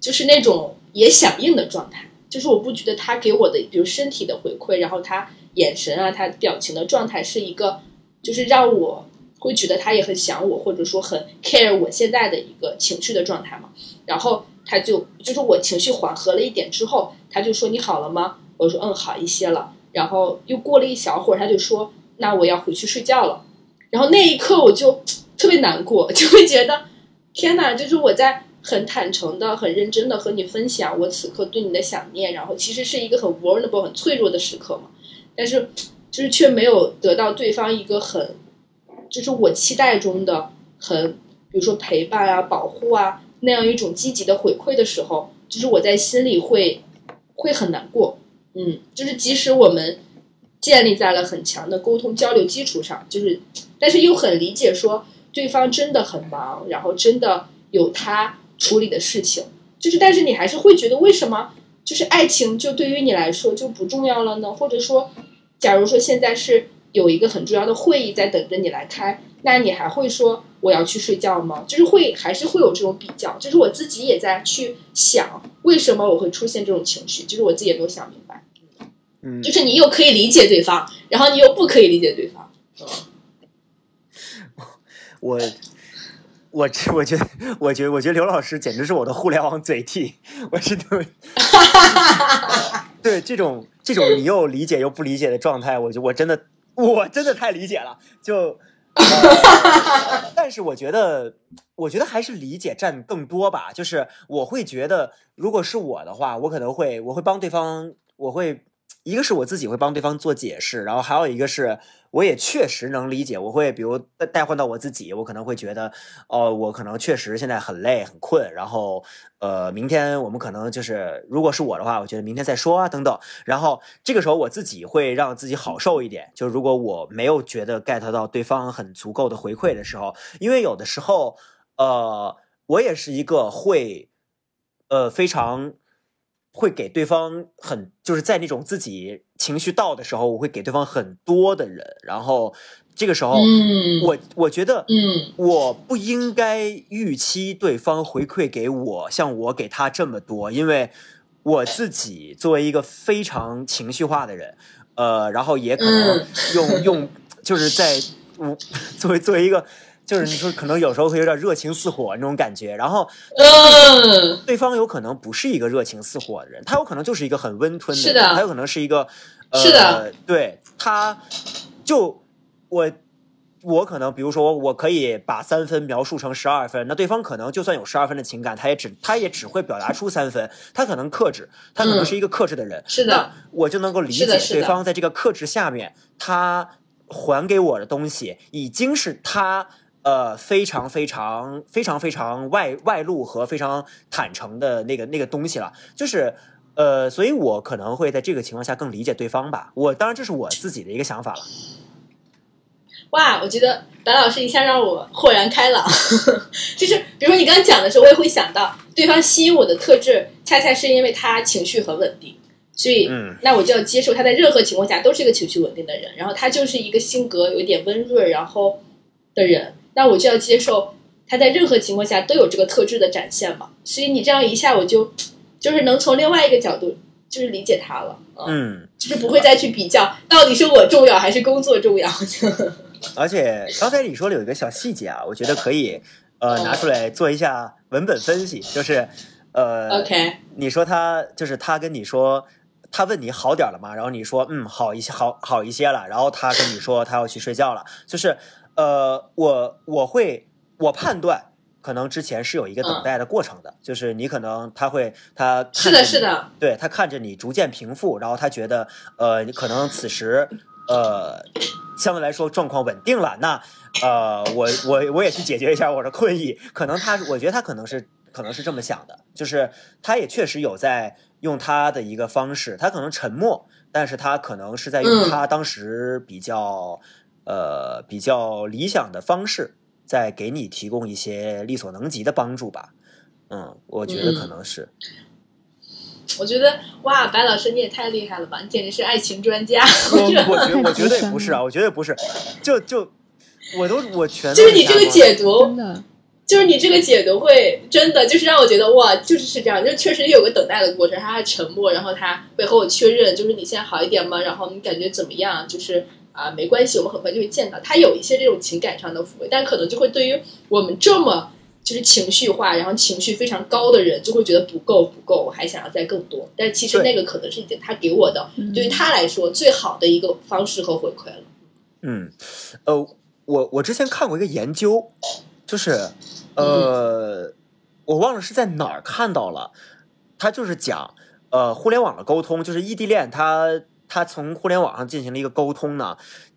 就是那种也响应的状态。就是我不觉得他给我的，比如身体的回馈，然后他眼神啊，他表情的状态是一个，就是让我会觉得他也很想我，或者说很 care 我现在的一个情绪的状态嘛。然后他就就是我情绪缓和了一点之后，他就说你好了吗？我说嗯好一些了。然后又过了一小会儿，他就说那我要回去睡觉了。然后那一刻我就特别难过，就会觉得天哪，就是我在。很坦诚的、很认真的和你分享我此刻对你的想念，然后其实是一个很 vulnerable、很脆弱的时刻嘛，但是就是却没有得到对方一个很，就是我期待中的很，比如说陪伴啊、保护啊那样一种积极的回馈的时候，就是我在心里会会很难过，嗯，就是即使我们建立在了很强的沟通交流基础上，就是但是又很理解说对方真的很忙，然后真的有他。处理的事情，就是，但是你还是会觉得，为什么就是爱情就对于你来说就不重要了呢？或者说，假如说现在是有一个很重要的会议在等着你来开，那你还会说我要去睡觉吗？就是会还是会有这种比较，就是我自己也在去想，为什么我会出现这种情绪，就是我自己也没有想明白。嗯，就是你又可以理解对方，然后你又不可以理解对方。我。我我觉得，我觉得，我觉得刘老师简直是我的互联网嘴替。我是 对，对这种这种你又理解又不理解的状态，我就我真的我真的太理解了。就，呃、但是我觉得，我觉得还是理解占更多吧。就是我会觉得，如果是我的话，我可能会我会帮对方，我会。一个是我自己会帮对方做解释，然后还有一个是我也确实能理解，我会比如代换到我自己，我可能会觉得，哦，我可能确实现在很累很困，然后呃，明天我们可能就是如果是我的话，我觉得明天再说啊等等，然后这个时候我自己会让自己好受一点，就如果我没有觉得 get 到对方很足够的回馈的时候，因为有的时候，呃，我也是一个会，呃，非常。会给对方很就是在那种自己情绪到的时候，我会给对方很多的人，然后这个时候，嗯，我我觉得，嗯，我不应该预期对方回馈给我像我给他这么多，因为我自己作为一个非常情绪化的人，呃，然后也可能用、嗯、用就是在我 作为作为一个。就是你说可能有时候会有点热情似火那种感觉，然后，嗯，对方有可能不是一个热情似火的人，他有可能就是一个很温吞的人，他有可能是一个，呃、是的，对，他就我我可能比如说我可以把三分描述成十二分，那对方可能就算有十二分的情感，他也只他也只会表达出三分，他可能克制，他可能是一个克制的人。嗯是的那我就能够理解对方在这个克制下面，他还给我的东西已经是他。呃，非常非常非常非常外外露和非常坦诚的那个那个东西了，就是呃，所以我可能会在这个情况下更理解对方吧。我当然这是我自己的一个想法了。哇，我觉得白老师一下让我豁然开朗，就是比如说你刚刚讲的时候，我也会想到对方吸引我的特质，恰恰是因为他情绪很稳定，所以、嗯那我就要接受他在任何情况下都是一个情绪稳定的人，然后他就是一个性格有一点温润然后的人，那我就要接受他在任何情况下都有这个特质的展现嘛。所以你这样一下，我就就是能从另外一个角度就是理解他了，嗯，嗯，就是不会再去比较到底是我重要还是工作重要。而且刚才你说的有一个小细节啊，我觉得可以呃哦拿出来做一下文本分析，就是呃 OK，你说他就是他跟你说，他问你好点儿了吗？然后你说嗯好一些，好好一些了。然后他跟你说他要去睡觉了，就是呃我我会我判断。可能之前是有一个等待的过程的，就是你可能他会他看是的，是的，对他看着你逐渐平复，然后他觉得，呃，你可能此时，呃，相对来说状况稳定了，那，呃，我我我也去解决一下我的困意。可能他，我觉得他可能是可能是这么想的，就是他也确实有在用他的一个方式，他可能沉默，但是他可能是在用嗯他当时比较，呃，比较理想的方式，在给你提供一些力所能及的帮助吧。嗯，我觉得可嗯能是。我觉得哇，白老师你也太厉害了吧，你简直是爱情专家。我我觉得我太绝对不是啊，我绝对不是，就就我都我全都就是你这个解读真，的，就是你这个解读会真的就是让我觉得哇，就是是这样，就确实有个等待的过程，他还沉默，然后他会和我确认，就是你现在好一点吗？然后你感觉怎么样？就是啊，没关系，我们很快就会见到。他有一些这种情感上的抚慰，但可能就会对于我们这么就是情绪化，然后情绪非常高的人，就会觉得不够不够，我还想要再更多。但其实那个可能是已经他给我的，嗯对于他来说最好的一个方式和回馈了。嗯，呃，我我之前看过一个研究，就是呃，我忘了是在哪儿看到了，他就是讲呃互联网的沟通，就是异地恋它。它从互联网上进行了一个沟通呢，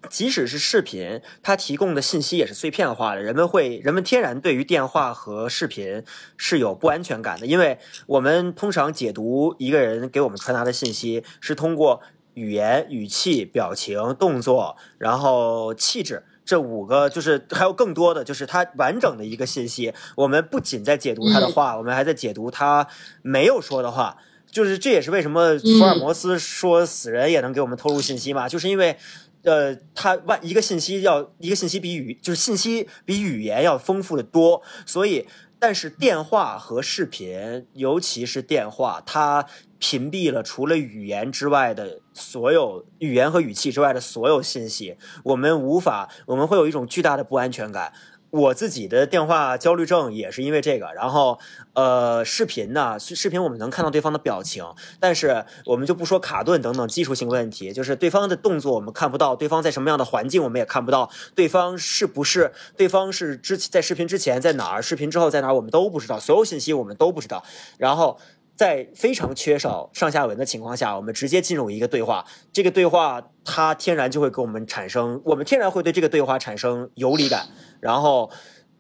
即使是视频，它提供的信息也是碎片化的，人们会，人们天然对于电话和视频是有不安全感的，因为我们通常解读一个人给我们传达的信息是通过语言、语气、表情、动作，然后气质。这五个就是还有更多的，就是它完整的一个信息。我们不仅在解读他的话，我们还在解读他没有说的话。就是这也是为什么福尔摩斯说死人也能给我们透露信息嘛，就是因为，呃，他万一个信息要一个信息比语就是信息比语言要丰富的多，所以但是电话和视频，尤其是电话，它屏蔽了除了语言之外的所有语言和语气之外的所有信息，我们无法，我们会有一种巨大的不安全感。我自己的电话焦虑症也是因为这个，然后呃，视频呢，视频我们能看到对方的表情，但是我们就不说卡顿等等技术性问题，就是对方的动作我们看不到，对方在什么样的环境我们也看不到，对方是不是对方是之在视频之前在哪儿，视频之后在哪儿我们都不知道，所有信息我们都不知道，然后。在非常缺少上下文的情况下，我们直接进入一个对话，这个对话它天然就会给我们产生，我们天然会对这个对话产生游离感，然后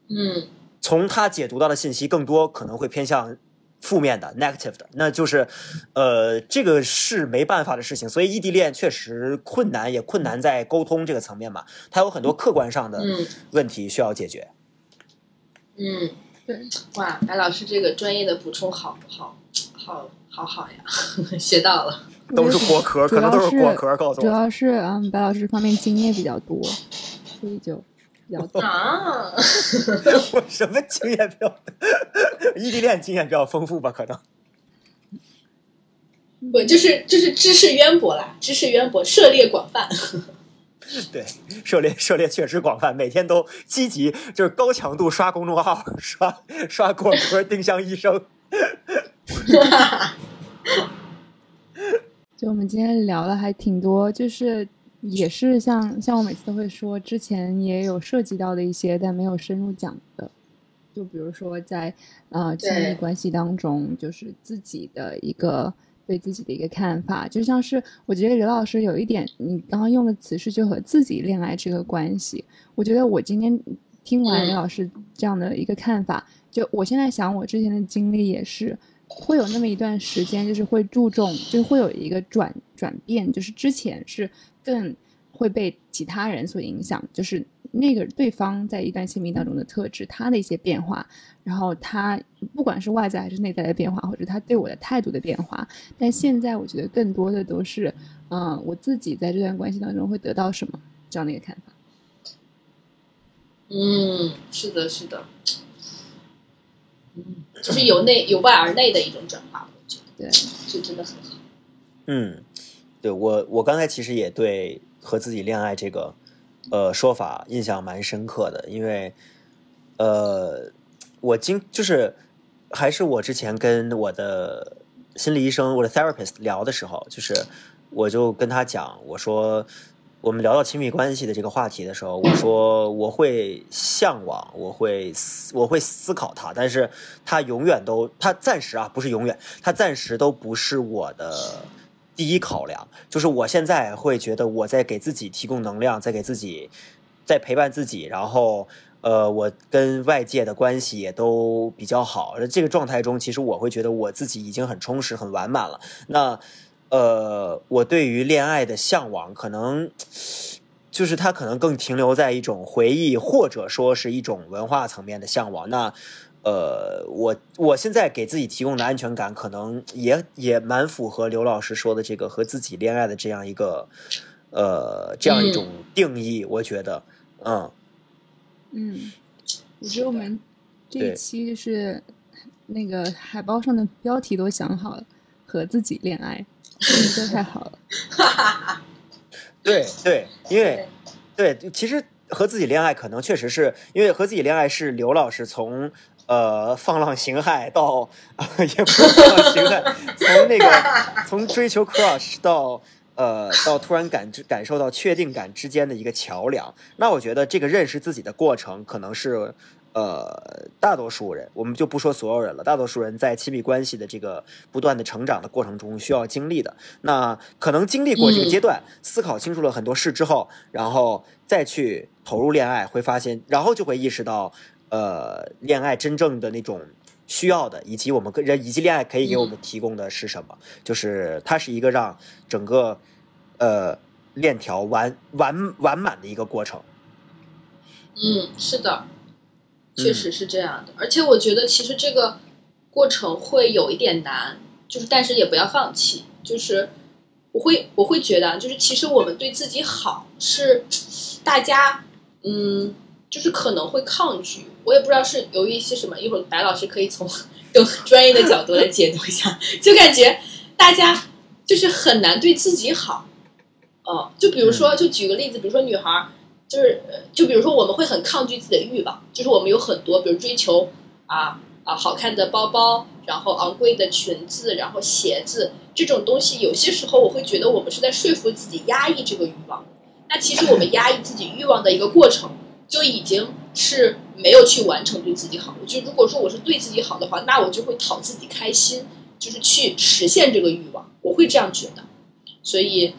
嗯，从他解读到的信息更多可能会偏向负面的 negative 的，那就是呃这个是没办法的事情，所以异地恋确实困难，也困难在沟通这个层面嘛，它有很多客观上的嗯。问题需要解决。嗯，对，哇，白老师这个专业的补充好好好好好呀，学到了。都是果壳，可能都是果壳告诉我。主要是嗯，白老师这方面经验比较多，所以就比较多。啊，我什么经验比较，异地恋经验比较丰富吧？可能不就是就是知识渊博啦，知识渊博，涉猎广泛。对，涉猎涉猎确实广泛，每天都积极，就是高强度刷公众号，刷刷果壳丁香医生。就我们今天聊了还挺多，就是也是像像我每次都会说，之前也有涉及到的一些，但没有深入讲的。就比如说在呃亲密关系当中，就是自己的一个对自己的一个看法，就像是我觉得刘老师有一点，你刚刚用的词是就和自己恋爱这个关系。我觉得我今天听完刘老师这样的一个看法，就我现在想我之前的经历也是。会有那么一段时间，就是会注重，就会有一个转转变，就是之前是更会被其他人所影响，就是那个对方在一段亲密当中的特质，他的一些变化，然后他不管是外在还是内在的变化，或者他对我的态度的变化。但现在我觉得更多的都是，嗯、我自己在这段关系当中会得到什么这样的一个看法。嗯，是的，是的，嗯，就是由内由外而内的一种转化，我觉得对，就真的很好。嗯，对我我刚才其实也对和自己恋爱这个呃说法印象蛮深刻的，因为呃我经就是还是我之前跟我的心理医生我的 therapist 聊的时候，就是我就跟他讲，我说我们聊到亲密关系的这个话题的时候，我说我会向往，我会思我会思考它，但是它永远都它暂时啊不是永远，它暂时都不是我的第一考量。就是我现在会觉得我在给自己提供能量，在给自己在陪伴自己，然后呃，我跟外界的关系也都比较好。这个状态中，其实我会觉得我自己已经很充实、很完满了。那呃，我对于恋爱的向往，可能就是它可能更停留在一种回忆，或者说是一种文化层面的向往。那呃，我我现在给自己提供的安全感，可能也也蛮符合刘老师说的这个和自己恋爱的这样一个呃这样一种定义。我觉得，嗯，嗯，我觉得我们这一期就是那个海报上的标题都想好了，和自己恋爱，这太好了。对对，因为对，其实和自己恋爱可能确实是因为和自己恋爱是刘老师从呃放浪形骸到、也不是放浪形骸，从那个从追求 crush 到呃到突然感知感受到确定感之间的一个桥梁。那我觉得这个认识自己的过程可能是。呃，大多数人，我们就不说所有人了。大多数人在亲密关系的这个不断的成长的过程中需要经历的。那可能经历过这个阶段，思考清楚了很多事之后，然后再去投入恋爱，会发现，然后就会意识到，呃，恋爱真正的那种需要的，以及我们个人以及恋爱可以给我们提供的是什么？就是它是一个让整个呃链条完完完满的一个过程。嗯，是的，确实是这样的。而且我觉得其实这个过程会有一点难，就是但是也不要放弃。就是我会我会觉得啊，就是其实我们对自己好是大家嗯，就是可能会抗拒。我也不知道是由于一些什么，一会儿白老师可以从更 专业的角度来解读一下。就感觉大家就是很难对自己好。哦，就比如说，就举个例子，比如说女孩儿，就是就比如说我们会很抗拒自己的欲望，就是我们有很多，比如追求啊啊好看的包包，然后昂贵的裙子，然后鞋子这种东西，有些时候我会觉得我们是在说服自己压抑这个欲望。那其实我们压抑自己欲望的一个过程，就已经是没有去完成对自己好。我觉得如果说我是对自己好的话，那我就会讨自己开心，就是去实现这个欲望，我会这样觉得。所以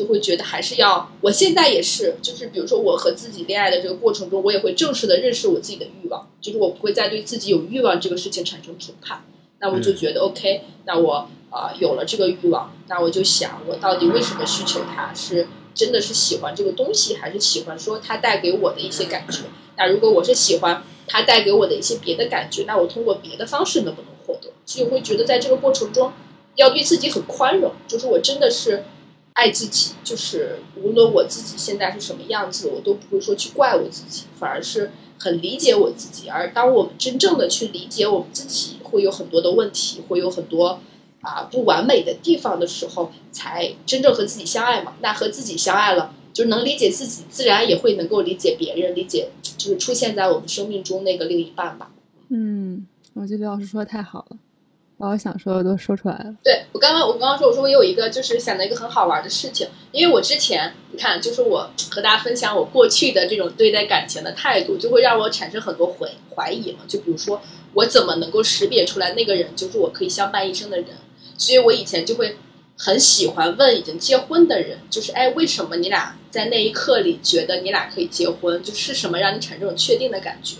就会觉得还是要，我现在也是，就是比如说我和自己恋爱的这个过程中，我也会正式的认识我自己的欲望，就是我不会再对自己有欲望这个事情产生评判。那我就觉得 OK，那我啊、呃有了这个欲望，那我就想我到底为什么需求它？是真的是喜欢这个东西，还是喜欢说它带给我的一些感觉？那如果我是喜欢它带给我的一些别的感觉，那我通过别的方式能不能获得？所以我会觉得在这个过程中要对自己很宽容，就是我真的是爱自己，就是无论我自己现在是什么样子，我都不会说去怪我自己，反而是很理解我自己。而当我们真正的去理解我们自己，会有很多的问题，会有很多啊不完美的地方的时候，才真正和自己相爱嘛。那和自己相爱了，就能理解自己，自然也会能够理解别人，理解就是出现在我们生命中那个另一半吧。嗯，我觉得刘老师说的太好了。把我想说的都说出来了。对我刚刚我刚刚说我说我有一个就是想到一个很好玩的事情，因为我之前你看就是我和大家分享我过去的这种对待感情的态度，就会让我产生很多怀怀疑嘛。就比如说我怎么能够识别出来那个人就是我可以相伴一生的人？所以我以前就会很喜欢问已经结婚的人，就是哎为什么你俩在那一刻里觉得你俩可以结婚？就是什么让你产生这种确定的感觉？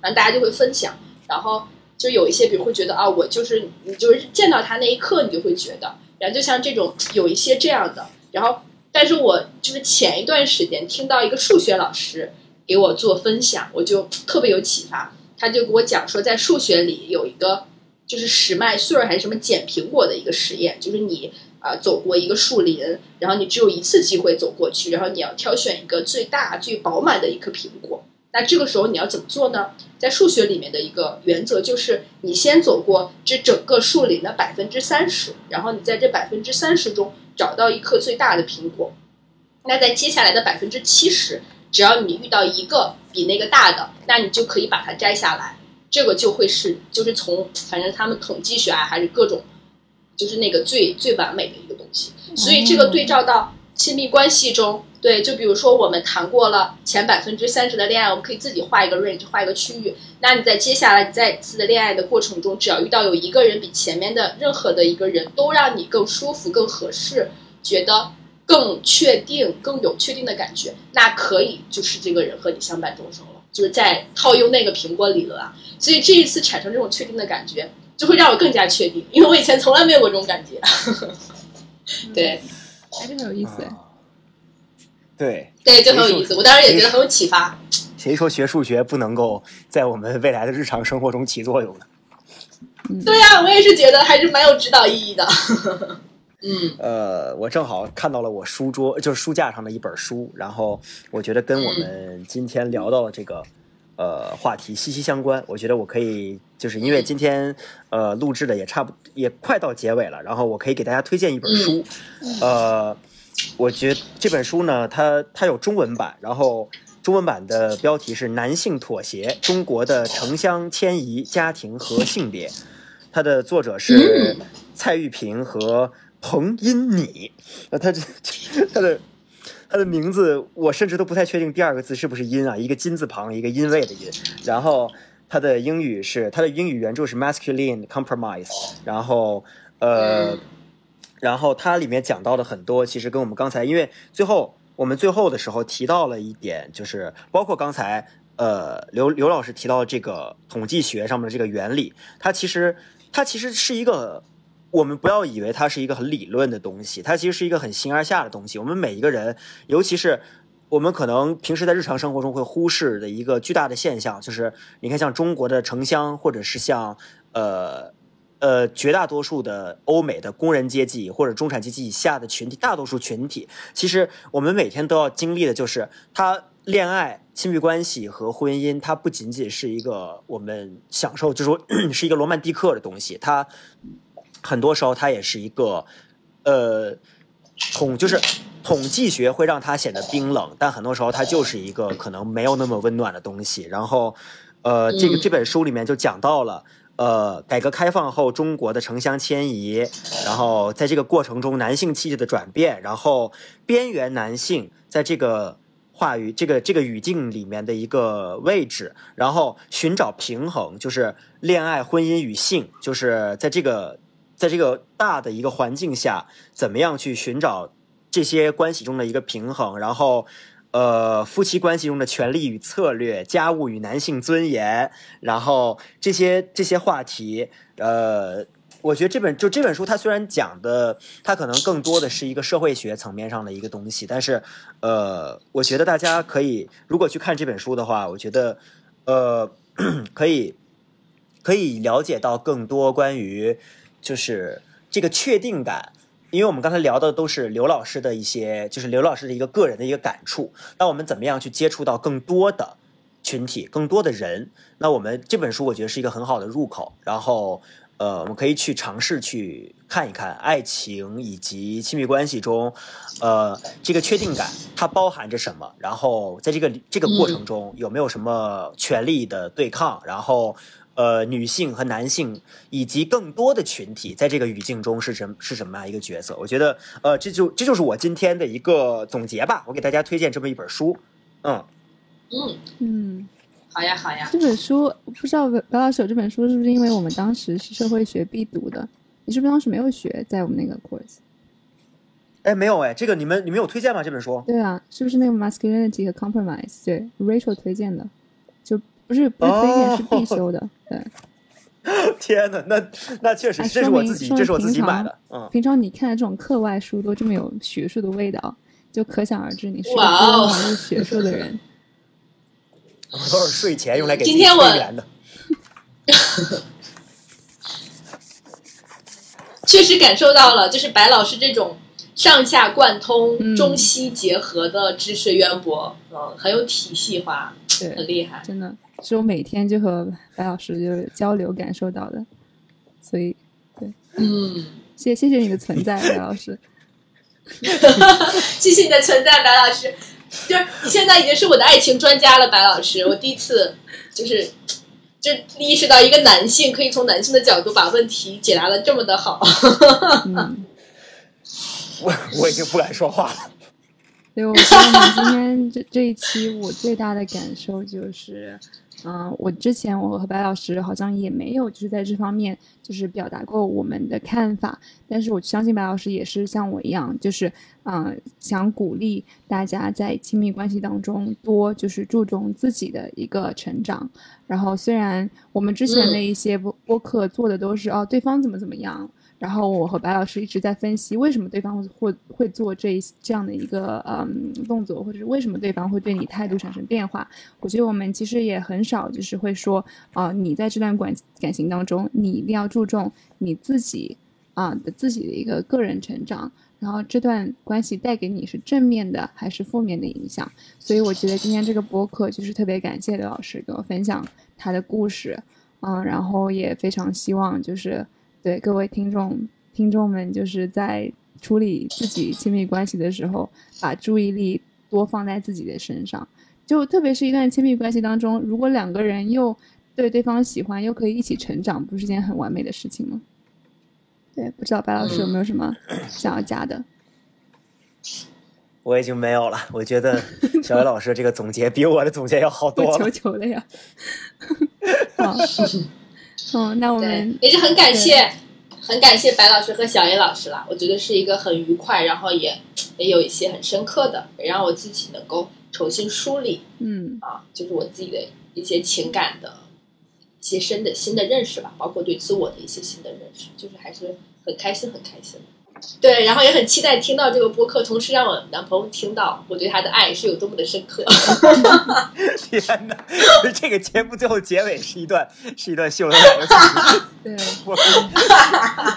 然后大家就会分享，然后。就有一些，比如会觉得啊，我就是你，就是见到他那一刻，你就会觉得，然后就像这种有一些这样的，然后，但是我就是前一段时间听到一个数学老师给我做分享，我就特别有启发。他就给我讲说，在数学里有一个就是拾麦穗还是什么捡苹果的一个实验，就是你啊走过一个树林，然后你只有一次机会走过去，然后你要挑选一个最大最饱满的一颗苹果。那这个时候你要怎么做呢？在数学里面的一个原则就是，你先走过这整个树林的百分之三十，然后你在这百分之三十中找到一颗最大的苹果。那在接下来的百分之七十，只要你遇到一个比那个大的，那你就可以把它摘下来。这个就会是，就是从反正他们统计学啊，还是各种，就是那个最最完美的一个东西。所以这个对照到亲密关系中。对，就比如说我们谈过了前百分之三十的恋爱，我们可以自己画一个 range，画一个区域。那你在接下来你再次的恋爱的过程中，只要遇到有一个人比前面的任何的一个人都让你更舒服、更合适，觉得更确定、更有确定的感觉，那可以就是这个人和你相伴终生了。就是在套用那个苹果理论啊，所以这一次产生这种确定的感觉，就会让我更加确定，因为我以前从来没有过这种感觉。对，还是很有意思。对对，就很有意思。我当时也觉得很有启发。谁说学数学不能够在我们未来的日常生活中起作用呢？对呀，我也是觉得还是蛮有指导意义的。嗯，呃，我正好看到了我书桌，就是书架上的一本书，然后我觉得跟我们今天聊到的这个呃话题息息相关。我觉得我可以，就是因为今天呃录制的也差不也快到结尾了，然后我可以给大家推荐一本书，呃。我觉得这本书呢，它它有中文版，然后中文版的标题是《男性妥协：中国的城乡迁移、家庭和性别》，它的作者是蔡玉平和彭英妮。呃，他这他的他的名字我甚至都不太确定第二个字是不是音啊，一个金字旁，一个因为的因。然后他的英语是他的英语原著是 masculine compromise，然后呃。然后它里面讲到的很多，其实跟我们刚才，因为最后我们最后的时候提到了一点，就是包括刚才呃刘刘老师提到这个统计学上面的这个原理，它其实它其实是一个，我们不要以为它是一个很理论的东西，它其实是一个很形而下的东西。我们每一个人，尤其是我们可能平时在日常生活中会忽视的一个巨大的现象，就是你看像中国的城乡，或者是像呃。呃，绝大多数的欧美的工人阶级或者中产阶级以下的群体，大多数群体，其实我们每天都要经历的就是，他恋爱、亲密关系和婚姻，它不仅仅是一个我们享受，就是说 是一个罗曼蒂克的东西，它很多时候它也是一个，呃，统就是统计学会让它显得冰冷，但很多时候它就是一个可能没有那么温暖的东西。然后，呃，这个这本书里面就讲到了。呃，改革开放后中国的城乡迁移，然后在这个过程中男性气质的转变，然后边缘男性在这个话语、这个这个语境里面的一个位置，然后寻找平衡，就是恋爱、婚姻与性，就是在这个在这个大的一个环境下，怎么样去寻找这些关系中的一个平衡，然后。呃，夫妻关系中的权利与策略，家务与男性尊严，然后这些这些话题，呃，我觉得这本就这本书，它虽然讲的，它可能更多的是一个社会学层面上的一个东西，但是，呃，我觉得大家可以如果去看这本书的话，我觉得，呃，可以可以了解到更多关于就是这个确定感。因为我们刚才聊的都是刘老师的一些，就是刘老师的一个个人的一个感触。那我们怎么样去接触到更多的群体、更多的人？那我们这本书我觉得是一个很好的入口。然后，呃，我们可以去尝试去看一看爱情以及亲密关系中，呃，这个确定感它包含着什么？然后在这个这个过程中有没有什么权力的对抗？然后，呃女性和男性以及更多的群体在这个语境中是什是什么样一个角色？我觉得呃这就这就是我今天的一个总结吧。我给大家推荐这么一本书，嗯嗯，嗯，好呀好呀，这本书不知道白白老师有这本书是不是因为我们当时是社会学必读的？你是不是当时没有学在我们那个 course？哎没有哎，这个你们你们有推荐吗？这本书？对啊，是不是那个 masculinity 和 compromise？对，Rachel 推荐的，就不是不是推荐、哦是必修的。对，天哪，那那确实哎这是我自己说明这是我自己说明买的，嗯。平常你看的这种课外书都这么有学术的味道，就可想而知你是个哇哦多么融入学术的人。都是睡前用来给今天我的。确实感受到了，就是白老师这种上下贯通、嗯中西结合的知识渊博，嗯，很有体系化，对很，厉害。真的是我每天就和白老师就是交流感受到的，所以对嗯，谢谢谢你的存在，白老师。谢谢你的存在，白老师。就是你现在已经是我的爱情专家了，白老师。我第一次就是就意识到一个男性可以从男性的角度把问题解答的这么的好。嗯，我我已经不敢说话了。所以我觉得我们今天这这一期，我最大的感受就是，嗯、我之前我和白老师好像也没有就是在这方面就是表达过我们的看法，但是我相信白老师也是像我一样，就是嗯、想鼓励大家在亲密关系当中多就是注重自己的一个成长。然后虽然我们之前的一些播播客做的都是、哦对方怎么怎么样，然后我和白老师一直在分析为什么对方会会做这一这样的一个嗯动作，或者是为什么对方会对你态度产生变化。我觉得我们其实也很少就是会说啊、你在这段感感情当中，你一定要注重你自己啊、的自己的一个个人成长。然后这段关系带给你是正面的还是负面的影响？所以我觉得今天这个播客就是特别感谢刘老师跟我分享他的故事，嗯，然后也非常希望就是对各位听众听众们，就是在处理自己亲密关系的时候，把注意力多放在自己的身上。就特别是一段亲密关系当中，如果两个人又对对方喜欢，又可以一起成长，不是件很完美的事情吗？对，不知道白老师有没有什么想要加的？我已经没有了。我觉得小伟老师这个总结比我的总结要好多了 求了。求了呀！好，嗯，那我们，也是很感谢，很感谢白老师和小野老师啦。我觉得是一个很愉快，然后也也有一些很深刻的，也让我自己能够重新梳理嗯啊，就是我自己的一些情感的一些深的新的认识吧，包括对自我的一些新的认识，就是还是很开心，很开心。对，然后也很期待听到这个播客，同时让我男朋友听到我对他的爱是有多么的深刻。天哪！这个节目最后结尾是一段是一段秀恩爱的曲 对，我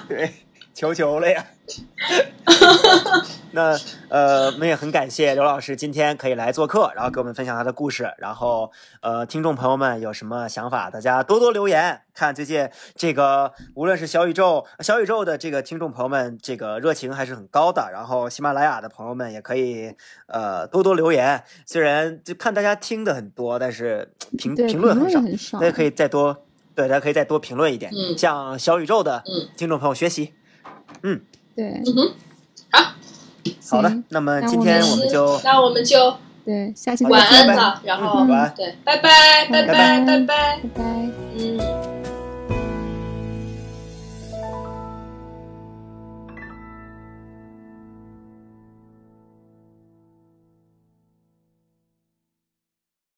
对，求求了呀！那呃，我们也很感谢刘老师今天可以来做客，然后给我们分享他的故事。然后呃，听众朋友们有什么想法，大家多多留言。看最近这个，无论是小宇宙、小宇宙的这个听众朋友们，这个热情还是很高的。然后喜马拉雅的朋友们也可以呃多多留言。虽然就看大家听的很多，但是评评论很少，很少，大家可以再多，对，大家可以再多评论一点，嗯向小宇宙的嗯听众朋友学习。对，嗯哼，好。的行，那么今天我们就那我们就对，下期晚再见吧，安了，然后嗯晚安。对，拜拜，拜拜，拜拜。拜拜，拜拜。嗯。